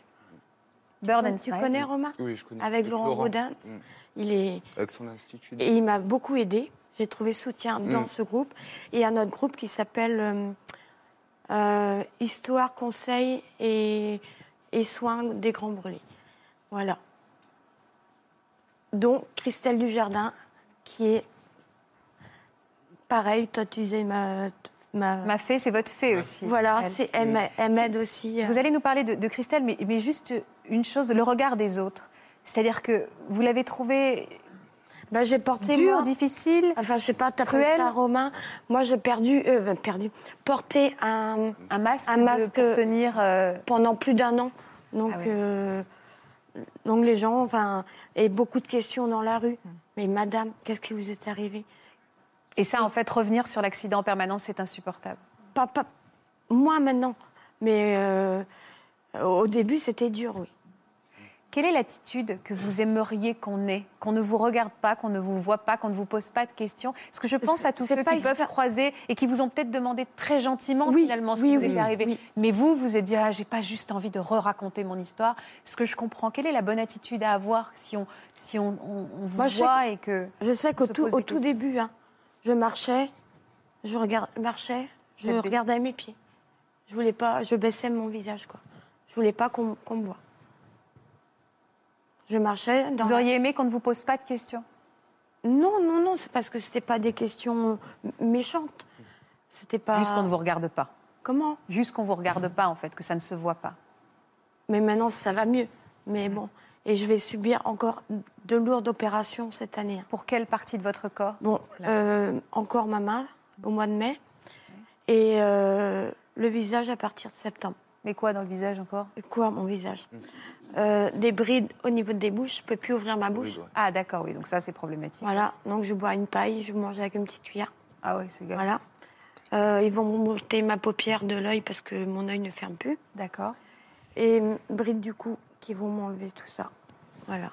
Burn and tu Smile. connais Romain Oui, je connais. Avec Laurent Rodin. Mm. Il est Avec son institut. et il m'a beaucoup aidé. J'ai trouvé soutien dans Mm. ce groupe. Et il y a notre groupe qui s'appelle euh, euh, Histoire, Conseil et, et Soins des Grands Brûlés. Voilà. Donc, Christelle Dujardin, qui est pareil, toi tu disais ma. ma... Ma fée, c'est votre fée aussi. Voilà, Elle. c'est- elle m'a- elle m'aide aussi. euh. Vous allez nous parler de, de Christelle, mais, mais juste une chose, le regard des autres. C'est-à-dire que vous l'avez trouvé Ben, j'ai porté dur, moi- difficile, Enfin, je sais pas, t'as Cruel. ça, Romain. Moi, j'ai perdu, euh, perdu, porté un, un masque, Un de- masque- pour tenir. euh, pendant plus d'un an. Donc, Ah ouais. euh, donc les gens, enfin, et beaucoup de questions dans la rue. Mais madame, qu'est-ce qui vous est arrivé? Et ça, en fait, revenir sur l'accident en permanence, c'est insupportable. pas, pas- Moi maintenant. Mais euh, au début, c'était dur, oui. Quelle est l'attitude que vous aimeriez qu'on ait Qu'on ne vous regarde pas, qu'on ne vous voit pas, qu'on ne vous pose pas de questions? Parce que je pense à tous ceux qui peuvent croiser et qui vous ont peut-être demandé très gentiment Oui, finalement ce oui, qui vous oui, est arrivé. Mais vous, vous êtes dit, ah, j'ai pas juste envie de re-raconter mon histoire. Ce que je comprends, quelle est la bonne attitude à avoir si on, si on, on- on vous Moi, voit et que... Je sais qu'au tout, au début, hein, je marchais, je regard, marchais, je regardais mes pieds. Je voulais pas, je baissais mon visage, quoi. Je voulais pas qu'on qu'on me voie. Je marchais dans. Vous auriez aimé qu'on ne vous pose pas de questions Non, non, non, c'est parce que c'était pas des questions euh, méchantes. C'était pas. Juste qu'on ne vous regarde pas. Comment Juste qu'on ne vous regarde pas, en fait, que ça ne se voit pas. Mais maintenant, ça va mieux. Mais bon, et je vais subir encore de lourdes opérations cette année. Pour quelle partie de votre corps Bon, euh, encore ma main au mois de mai et euh, le visage à partir de septembre. Mais quoi dans le visage encore? Quoi, mon visage? Euh, Des brides au niveau des bouches, je peux plus ouvrir ma bouche. Ah d'accord, oui, donc ça c'est problématique. Voilà, donc je bois une paille, je mange avec une petite cuillère. Ah oui, c'est grave. Voilà. Euh, ils vont monter ma paupière de l'œil parce que mon œil ne ferme plus. D'accord. Et brides du cou qui vont m'enlever tout ça. Voilà.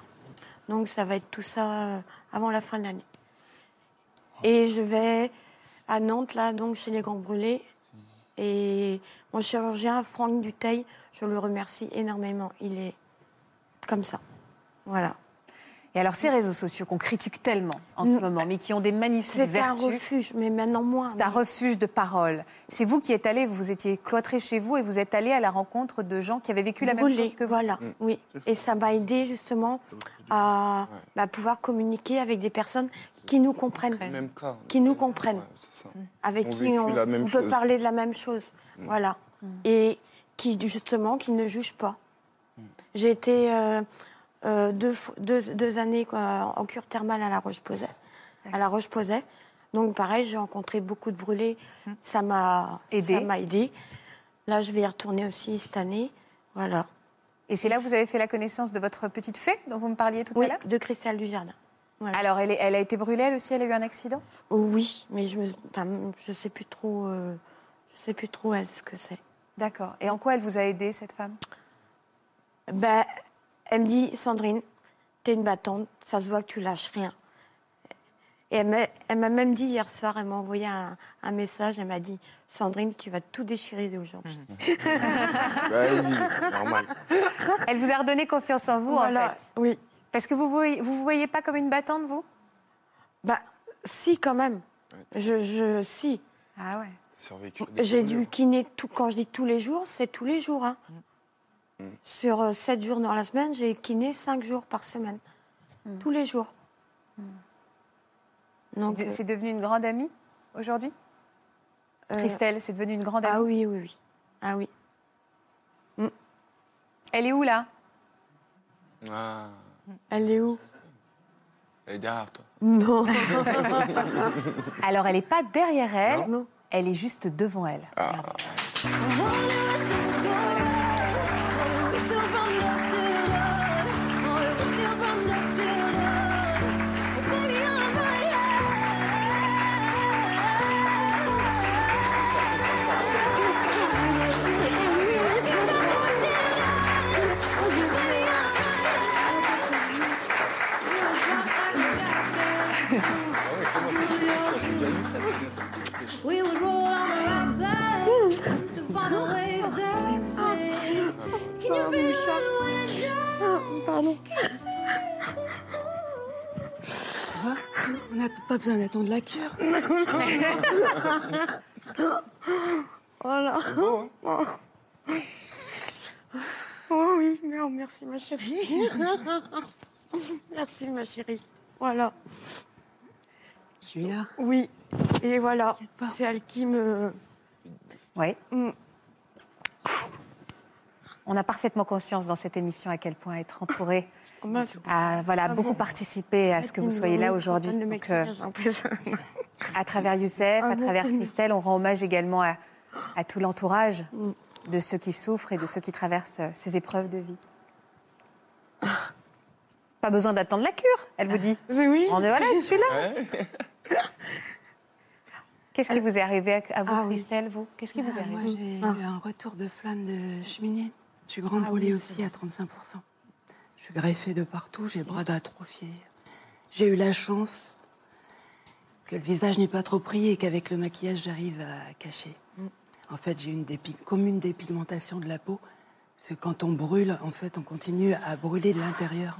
Donc ça va être tout ça euh, avant la fin de l'année. Et je vais à Nantes, là, donc chez les Grands Brûlés. Et mon chirurgien, Franck Duteil, je le remercie énormément. Il est comme ça. Voilà. Et alors ces réseaux sociaux qu'on critique tellement en ce Mm. moment, mais qui ont des magnifiques C'est un vertus. refuge, mais maintenant moins. C'est un refuge de parole. C'est vous qui êtes allé, vous étiez cloîtré chez vous et vous êtes allé à la rencontre de gens qui avaient vécu la même chose que vous. Voilà, oui. Et ça m'a aidé justement à bah, pouvoir communiquer avec des personnes qui nous comprennent. Même cas. Qui nous comprennent. Ouais, ça. avec qui on, peut parler de la même chose. Voilà. Et qui, justement, qui ne jugent pas. J'ai été euh, euh, deux, deux, deux années quoi, en cure thermale à La Roche-Posay. À La Roche-Posay. Donc pareil, j'ai rencontré beaucoup de brûlés. Ça m'a Aidé. Ça m'a aidé. Là, je vais y retourner aussi cette année. Voilà. Et c'est là que vous avez fait la connaissance de votre petite fée dont vous me parliez tout Oui, à l'heure de Cristal du Jardin. Voilà. Alors, elle, est- elle a été brûlée, elle aussi, elle a eu un accident? Oh oui, mais je enfin, je sais plus trop, euh, je sais plus trop elle ce que c'est. D'accord. Et en quoi elle vous a aidé, cette femme? Ben, elle me dit, Sandrine, t'es une battante, ça se voit que tu lâches rien. Et elle m'a même dit hier soir, elle m'a envoyé un, un message, elle m'a dit, Sandrine, tu vas tout déchirer aujourd'hui. Bah oui, c'est normal. Elle vous a redonné confiance en vous, Voilà, en fait Oui. Parce que vous voyez, vous vous voyez pas comme une battante, vous? Bah, si, quand même. Je, je, si. Ah ouais. J'ai du kiné, tout, quand je dis tous les jours, c'est tous les jours. hein. Sur euh, 7 jours dans la semaine, j'ai kiné 5 jours par semaine. Tous les jours. Donc, C'est- euh, C'est devenu une grande amie, aujourd'hui? Euh, Christelle, c'est devenu une grande amie? Ah oui, oui, oui. Ah oui. Elle est où, là? Ah, Elle est où? Elle est derrière toi. Non. Alors, elle n'est pas derrière elle, Non. elle est juste devant elle. Regardez. We would roll on the bed to find a way there. Can you feel the wind Pardon. On n'a pas besoin d'attendre la cure. Voilà. Oh. Oh oui, non, merci ma chérie. merci ma chérie. Voilà. Je suis là. Oui. Et voilà, c'est elle qui me... Oui. Mm. On a parfaitement conscience dans cette émission à quel point être entouré Bah, a voilà, Ah beaucoup bon participé à ce que vous soyez là aujourd'hui. Euh, à travers Youssef, Ah à travers Christelle, on rend hommage également à, à tout l'entourage Mm. de ceux qui souffrent et de ceux qui traversent euh, ces épreuves de vie. Pas besoin d'attendre la cure, elle vous dit. Oui, oui. On est, voilà, je suis là. Qu'est-ce qui vous est arrivé à, vous, Ah oui. Christelle, vous? Qu'est-ce qui vous est Ah, moi, arrivé? j'ai Ah. eu un retour de flamme de cheminée. Je suis grande brûlée aussi à 35%. Je suis greffée de partout, j'ai le bras atrophié. J'ai eu la chance que le visage n'est pas trop pris et qu'avec le maquillage, j'arrive à cacher. En fait, j'ai une dépi- comme une dépigmentation de la peau. Parce que quand on brûle, en fait, on continue à brûler de l'intérieur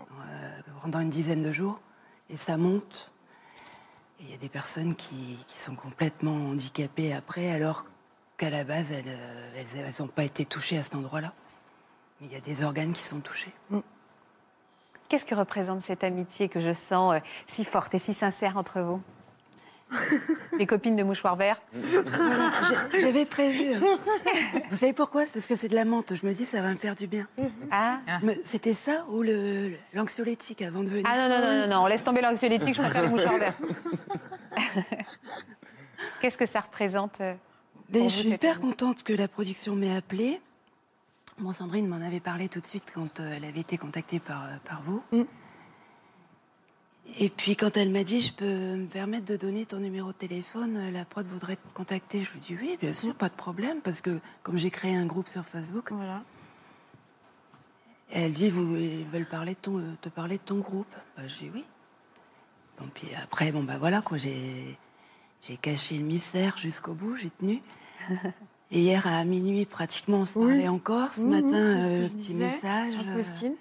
euh, pendant une dizaine de jours. Et ça monte. Il y a des personnes qui, sont complètement handicapées après, alors qu'à la base, elles n'ont pas été touchées à cet endroit-là. Mais il y a des organes qui sont touchés. Qu'est-ce que représente cette amitié que je sens euh, si forte et si sincère entre vous? Les copines de mouchoir vert Voilà, j'ai- j'avais prévu. Vous savez pourquoi? C'est parce que c'est de la menthe. Je me dis, ça va me faire du bien. Ah Mais C'était ça ou le- l'anxiolytique avant de venir? Ah non, non, non, non, non, on laisse tomber l'anxiolytique, je préfère les mouchoirs verts. Qu'est-ce que ça représente euh, je suis hyper contente que la production m'ait appelée. Bon, Sandrine m'en avait parlé tout de suite quand euh, elle avait été contactée par, euh, par vous. Mm. Et puis quand elle m'a dit, je peux me permettre de donner ton numéro de téléphone, euh, la prod voudrait te contacter. Je lui dis oui, bien sûr, pas de problème, parce que comme j'ai créé un groupe sur Facebook, Voilà. elle dit, vous, ils veulent parler de ton, euh, te parler de ton groupe. Bah, je dis oui. Bon, puis après, bon, bah voilà, quoi, j'ai, j'ai caché le mystère jusqu'au bout, j'ai tenu. Et hier à minuit, pratiquement, on se Oui. parlait encore. Ce Oui, matin, euh, petit message. euh, Faustine.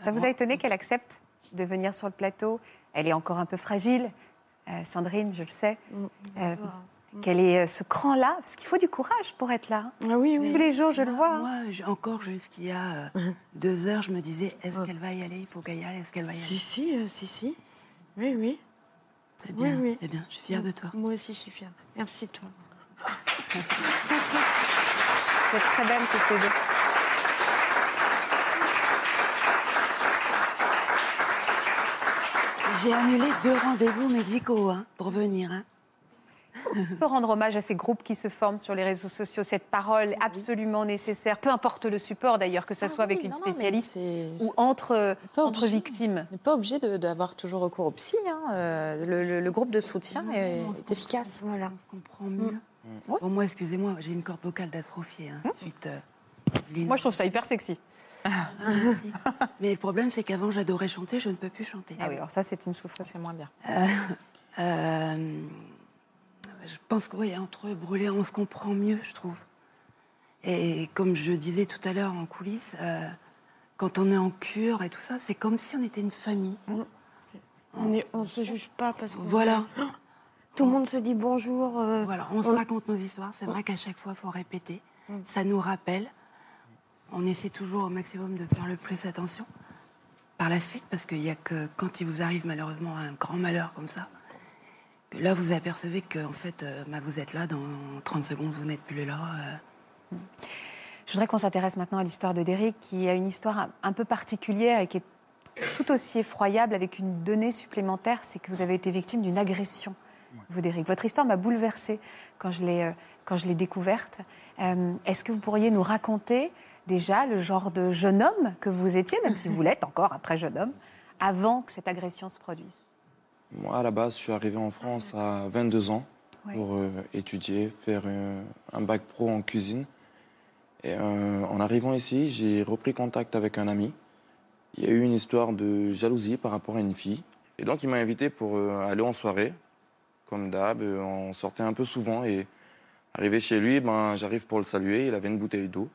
Ça vous a étonné qu'elle accepte? De venir sur le plateau Elle est encore un peu fragile, euh, Sandrine, je le sais. Euh, Qu'elle ait euh, ce cran-là, parce qu'il faut du courage pour être là. hein. Ah oui, oui. Tous les jours, je le vois. hein. Moi, encore jusqu'il y a euh, deux heures, je me disais, est-ce qu'elle va y aller? Il faut qu'elle y aille, est-ce qu'elle va y Si, aller? Si, euh, si, si. Oui, oui. C'est bien, oui. c'est bien, je suis fière de toi. Moi aussi, je suis fière. Merci, toi. Êtes très belles toutes les deux. J'ai annulé deux rendez-vous médicaux hein, pour venir. Hein. On peut rendre hommage à ces groupes qui se forment sur les réseaux sociaux, cette parole absolument nécessaire, peu importe le support d'ailleurs, que ce Ah soit avec une non, spécialiste ou entre, entre obligé. victimes. On n'est pas obligé d'avoir toujours recours au psy. hein. Euh, Le, le- le groupe de soutien est, est efficace. Voilà. On se comprend mieux. Bon, moi, excusez-moi, j'ai une corde vocale d'atrophiée. Hein, suite, euh, Moi, je trouve ça hyper sexy. Ah, merci. Mais le problème, c'est qu'avant, j'adorais chanter, je ne peux plus chanter. Ah oui, alors ça, c'est une souffrance. C'est moins bien. Euh, euh, je pense que oui, entre brûlés, on se comprend mieux, je trouve. Et comme je disais tout à l'heure en coulisses, euh, quand on est en cure et tout ça, c'est comme si on était une famille. On ne on se juge pas parce que. Voilà. Tout le monde se dit bonjour. euh, Voilà, on se raconte nos histoires. C'est vrai qu'à chaque fois, il faut répéter. Ça nous rappelle. On essaie toujours au maximum de faire le plus attention par la suite, parce qu'il n'y a que quand il vous arrive malheureusement un grand malheur comme ça, que là vous apercevez que en fait, euh, bah, vous êtes là, dans 30 secondes, vous n'êtes plus là. euh. Je voudrais qu'on s'intéresse maintenant à l'histoire de Derek, qui a une histoire un, peu particulière et qui est tout aussi effroyable avec une donnée supplémentaire, c'est que vous avez été victime d'une agression, vous Derek. Votre histoire m'a bouleversée quand je l'ai euh, quand je l'ai découverte. Euh, Est-ce que vous pourriez nous raconter déjà le genre de jeune homme que vous étiez, même si vous l'êtes encore un très jeune homme, avant que cette agression se produise Moi, à la base, je suis arrivé en France à 22 ans Ouais. pour euh, étudier, faire euh, un bac pro en cuisine. Et euh, en arrivant ici, j'ai repris contact avec un ami. Il y a eu une histoire de jalousie par rapport à une fille. Et donc, il m'a invité pour aller en soirée. Comme d'hab, on sortait un peu souvent. Et arrivé chez lui, ben, j'arrive pour le saluer. Il avait une bouteille d'eau.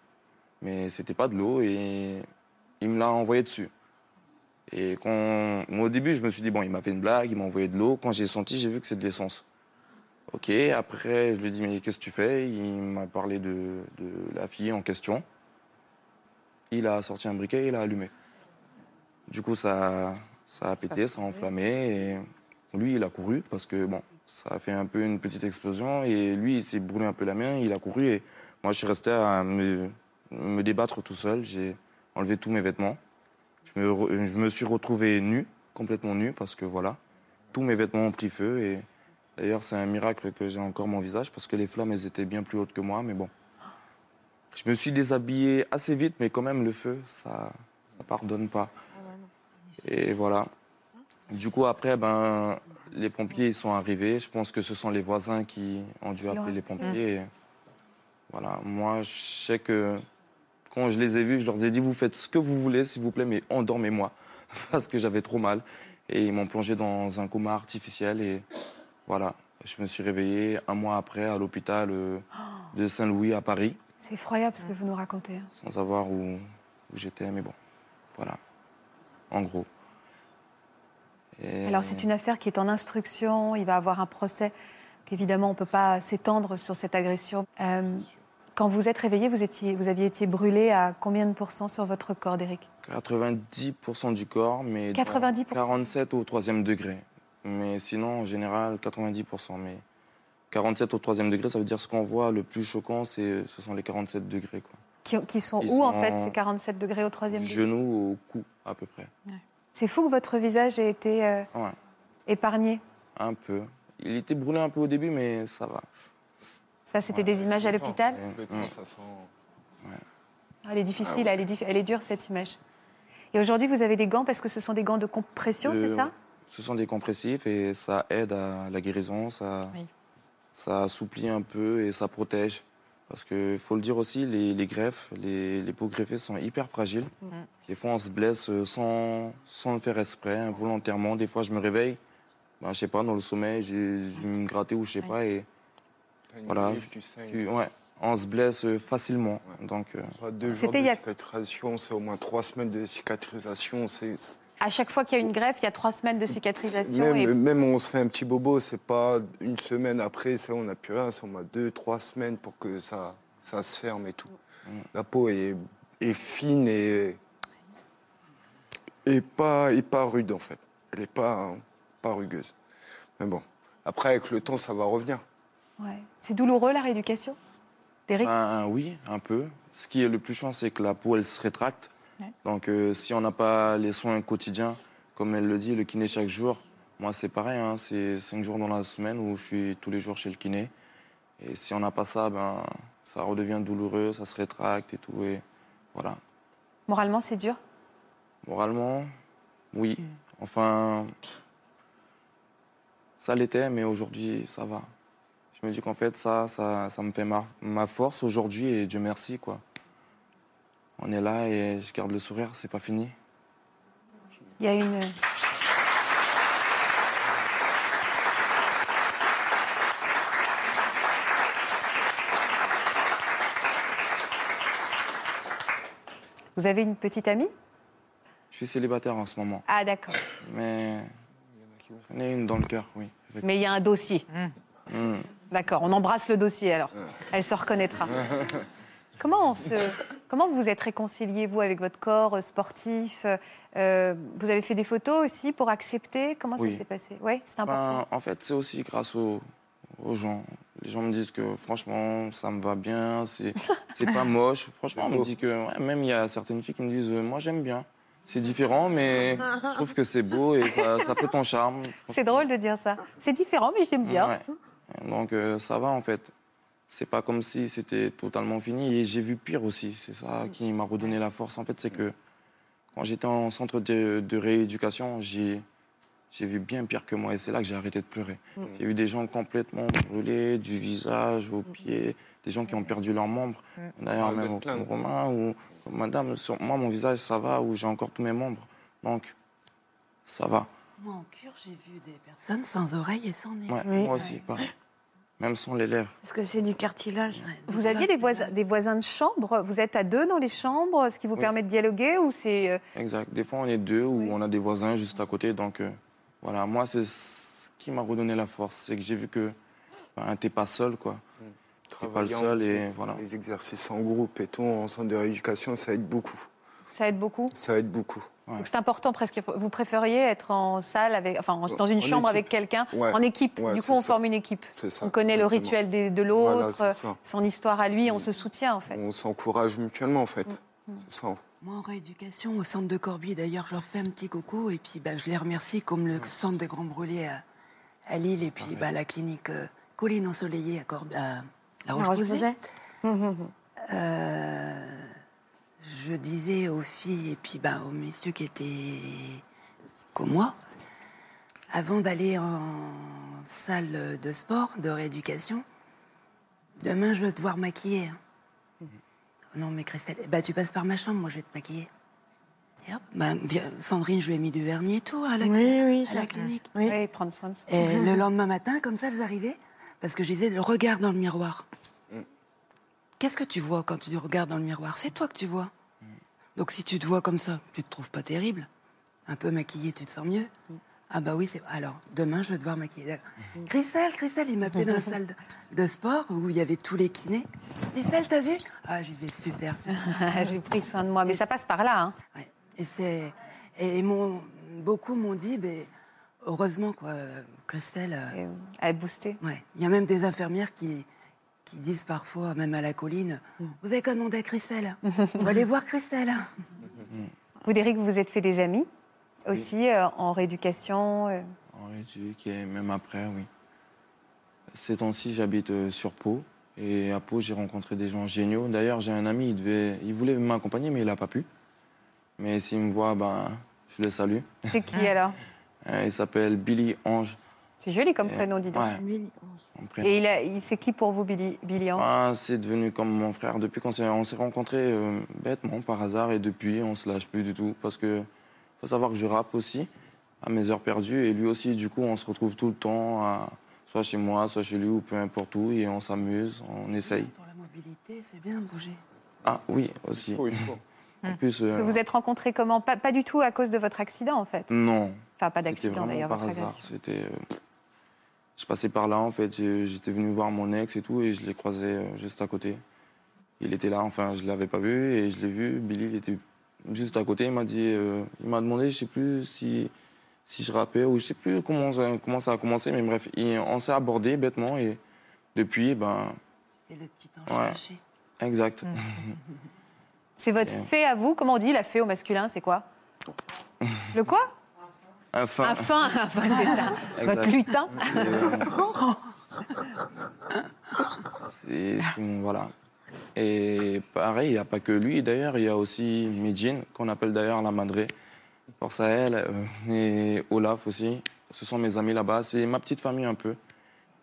Mais c'était pas de l'eau et il me l'a envoyé dessus. Et quand, au début, je me suis dit, bon, il m'a fait une blague, il m'a envoyé de l'eau. Quand j'ai senti, j'ai vu que c'est de l'essence. Ok, après, je lui ai dit, mais qu'est-ce que tu fais? Il m'a parlé de, de la fille en question. Il a sorti un briquet et il a allumé. Du coup, ça, ça a pété, ça a enflammé. Et lui, il a couru parce que, bon, ça a fait un peu une petite explosion. Et lui, il s'est brûlé un peu la main, il a couru. Et moi, je suis resté à me, me débattre tout seul. J'ai enlevé tous mes vêtements. Je me, re- je me suis retrouvé nu, complètement nu, parce que voilà, tous mes vêtements ont pris feu. Et d'ailleurs, c'est un miracle que j'ai encore mon visage, parce que les flammes, elles étaient bien plus hautes que moi, mais bon. Je me suis déshabillé assez vite, mais quand même, le feu, ça ça pardonne pas. Et voilà. Du coup, après, ben, les pompiers ils sont arrivés. Je pense que ce sont les voisins qui ont dû appeler les pompiers. Et voilà. Moi, je sais que quand je les ai vus, je leur ai dit vous faites ce que vous voulez, s'il vous plaît, mais endormez-moi. Parce que j'avais trop mal. Et ils m'ont plongé dans un coma artificiel. Et voilà. Je me suis réveillé un mois après à l'hôpital euh, de Saint-Louis à Paris, C'est effroyable ce que vous nous racontez. hein. sans savoir où, où j'étais. Mais bon, voilà. En gros. Et- Alors c'est une affaire qui est en instruction, il va avoir un procès, qu'évidemment on ne peut pas s'étendre sur cette agression. Euh, quand vous êtes réveillé, vous, étiez, vous aviez été brûlé à combien de pourcents sur votre corps, Derek 90% du corps, mais dans 90%. 47 au troisième degré. Mais sinon, en général, 90%. Mais 47 au troisième degré, ça veut dire ce qu'on voit le plus choquant, c'est, ce sont les 47 degrés. Quoi. qui, qui sont Ils où en fait ces 47 degrés au troisième degré? Genoux au cou, à peu près. C'est fou que votre visage ait été euh, Ouais, épargné. un peu. Il était brûlé un peu au début, mais ça va. Ça, c'était des images à l'hôpital Complètement, ça sent. Ah, Elle est difficile, elle, est elle est dure cette image. Et aujourd'hui, vous avez des gants parce que ce sont des gants de compression, c'est Euh, ça? Ce sont des compressifs et ça aide à la guérison, ça, Oui. ça assouplit un peu et ça protège. Parce qu'il faut le dire aussi, les, les greffes, les, les peaux greffées sont hyper fragiles. Des fois, on se blesse euh, sans, sans le faire exprès, involontairement. Des fois, je me réveille, ben, je sais pas, dans le sommeil, je vais me gratter ou je sais pas. Et voilà, tu tu- ouais, on se blesse euh, facilement. Donc, euh, Pas Deux jours C'était de il y a- cicatrisation, c'est au moins trois semaines de cicatrisation. C'est À chaque fois qu'il y a une greffe, il y a trois semaines de cicatrisation. même, et... même on se fait un petit bobo, c'est pas une semaine après, ça on n'a plus rien, c'est au moins deux, trois semaines pour que ça, ça se ferme et tout. La peau est, est fine et, et, pas, et pas rude en fait. Elle n'est pas, pas rugueuse. Mais bon, après avec le temps ça va revenir. Ouais. C'est douloureux la rééducation Derek? Ben, oui, un peu. Ce qui est le plus chiant, c'est que la peau, elle se rétracte. Ouais. Donc, euh, si on n'a pas les soins quotidiens, comme elle le dit, le kiné chaque jour, Moi, c'est pareil, hein, c'est cinq jours dans la semaine où je suis tous les jours chez le kiné. Et si on n'a pas ça, ben, ça redevient douloureux, ça se rétracte et tout. Et voilà. Moralement, c'est dur? Moralement, oui. Enfin, ça l'était, mais aujourd'hui, ça va. Je me dis qu'en fait, ça, ça, ça me fait ma, ma force aujourd'hui et Dieu merci, quoi. On est là et je garde le sourire, c'est pas fini. Il y a une. Vous avez une petite amie? Je suis célibataire en ce moment, Ah, d'accord. mais j'en ai une dans le cœur, oui. Mais il y a un dossier. Hmm. D'accord, on embrasse le dossier alors. Elle se reconnaîtra. Comment, on se... Comment vous vous êtes réconcilié, vous, avec votre corps euh, sportif Euh, Vous avez fait des photos aussi pour accepter? Comment Oui. ça s'est passé? Oui, c'est important. Ben, en fait, c'est aussi grâce aux, aux gens. Les gens me disent que franchement, ça me va bien, c'est c'est pas moche. Franchement, on me dit que ouais, même il y a certaines filles qui me disent euh, moi j'aime bien. C'est différent, mais je trouve que c'est beau et ça, ça fait ton charme. C'est drôle de dire ça. C'est différent, mais j'aime bien. Ouais. Donc euh, ça va en fait. C'est pas comme si c'était totalement fini. Et j'ai vu pire aussi. C'est ça qui m'a redonné la force. En fait, c'est que quand j'étais en centre de, de rééducation, j'ai j'ai vu bien pire que moi. Et c'est là que j'ai arrêté de pleurer. Mm. J'ai vu des gens complètement brûlés, du visage aux pieds, des gens qui ont perdu leurs membres. D'ailleurs, Ah, même au plein. Romain ou Madame, sur moi, mon visage, ça va, ou j'ai encore tous mes membres. Donc, ça va. Moi, en cure, j'ai vu des personnes sans oreilles et sans nez. Ouais, Moi aussi, pareil. Même sans les lèvres. Parce que c'est du cartilage. Vous aviez des voisins, des voisins de chambre? Vous êtes à deux dans les chambres, ce qui vous Oui. permet de dialoguer ou c'est euh, Exact. Des fois, on est deux ou on a des voisins juste à côté. Donc, euh, voilà, moi, c'est ce qui m'a redonné la force. C'est que j'ai vu que ben, t'es pas seul, quoi. T'es pas le seul et voilà. Les exercices en groupe et tout, en centre de rééducation, ça aide beaucoup. ça aide beaucoup? Ça aide beaucoup. Donc c'est important presque. Vous préfériez être en salle avec, enfin en- dans une En chambre équipe. avec quelqu'un Ouais. en équipe. Ouais, du coup, on ça. forme une équipe. Ça, On connaît le rituel des- de l'autre, son histoire à lui. On se soutient en fait. On s'encourage mutuellement, en fait. Mm. C'est ça. Moi, en rééducation, au centre de Corbie, d'ailleurs, je leur fais un petit coucou et puis bah, je les remercie, comme le centre des Grands Brûlés à, à Lille et puis bah, la clinique euh, Colline Ensoleillée à, Corb- à La Roche-Posay. Euh, je disais aux filles et puis bah, aux messieurs qui étaient comme moi, avant d'aller en salle de sport, de rééducation, demain je vais devoir maquiller. hein. Non, mais Christelle, bah, tu passes par ma chambre, moi je vais te maquiller. Et hop, bah, Sandrine, je lui ai mis du vernis et tout à la, oui, à la clinique. Oui, prendre soin de soi. Et le lendemain matin, comme ça, elles arrivaient, parce que je disais, regarde dans le miroir. Qu'est-ce que tu vois quand tu regardes dans le miroir? C'est toi que tu vois. Donc si tu te vois comme ça, tu te trouves pas terrible. Un peu maquillée, tu te sens mieux. Ah bah oui, c'est alors demain je vais devoir maquiller. Christelle, Christelle, il m'appelait dans la salle de, de sport où il y avait tous les kinés. Christelle, t'as vu? Ah, je disais super, super. J'ai pris soin de moi, mais ça passe par là. hein. Ouais. Et c'est et mon, beaucoup m'ont dit, ben, heureusement quoi, Christelle. euh, Elle est boostée. Ouais. Il y a même des infirmières qui qui disent parfois, même à la colline, Mm. vous avez qu'à demander à Christelle. On va aller voir Christelle. Vous, Derek, vous vous êtes fait des amis aussi euh, en rééducation. euh. En et même après, oui. Ces temps-ci, j'habite euh, sur Pau. Et à Pau, j'ai rencontré des gens géniaux. D'ailleurs, j'ai un ami, il, devait, il voulait m'accompagner, mais il n'a pas pu. Mais s'il me voit, ben, je le salue. C'est qui alors? Il s'appelle Billy Ange. C'est joli comme prénom, dis donc. ouais. Prénom. Et il, a- il- c'est qui pour vous, Billy, Billy Ange Ah, c'est devenu comme mon frère. Depuis qu'on s'est, on s'est rencontrés euh, bêtement, par hasard, et depuis, on se lâche plus du tout. Parce que faut savoir que je rappe aussi, à mes heures perdues, et lui aussi, du coup, on se retrouve tout le temps, à- soit chez moi, soit chez lui, ou peu importe où, et on s'amuse, on essaye. Pour la mobilité, c'est bien de bouger. Ah oui, aussi. En plus, euh, Vous vous êtes rencontrés comment? Pas, pas du tout à cause de votre accident, en fait? non. Enfin, pas d'accident d'ailleurs, par hasard. C'était. euh, Je passais par là, en fait. J'étais venu voir mon ex et tout, et je l'ai croisé euh, juste à côté. Il était là, enfin, je l'avais pas vu, et je l'ai vu. Billy, il était juste à côté. Il m'a dit, euh, il m'a demandé, je sais plus si si je rappais ou je sais plus comment ça, comment ça a commencé, mais bref, il- on s'est abordé bêtement et depuis, ben. C'est le petit ange Ouais, caché. exact. C'est votre Et- fée à vous? Comment on dit la fée au masculin C'est quoi? Le quoi? Un fin. Un fin, un fin, c'est ça. Votre lutin. C'est c'est mon- voilà. Et pareil, il n'y a pas que lui. D'ailleurs, il y a aussi Medjin, qu'on appelle d'ailleurs la Madré. Force à elle. euh, et Olaf aussi. Ce sont mes amis là-bas. C'est ma petite famille un peu.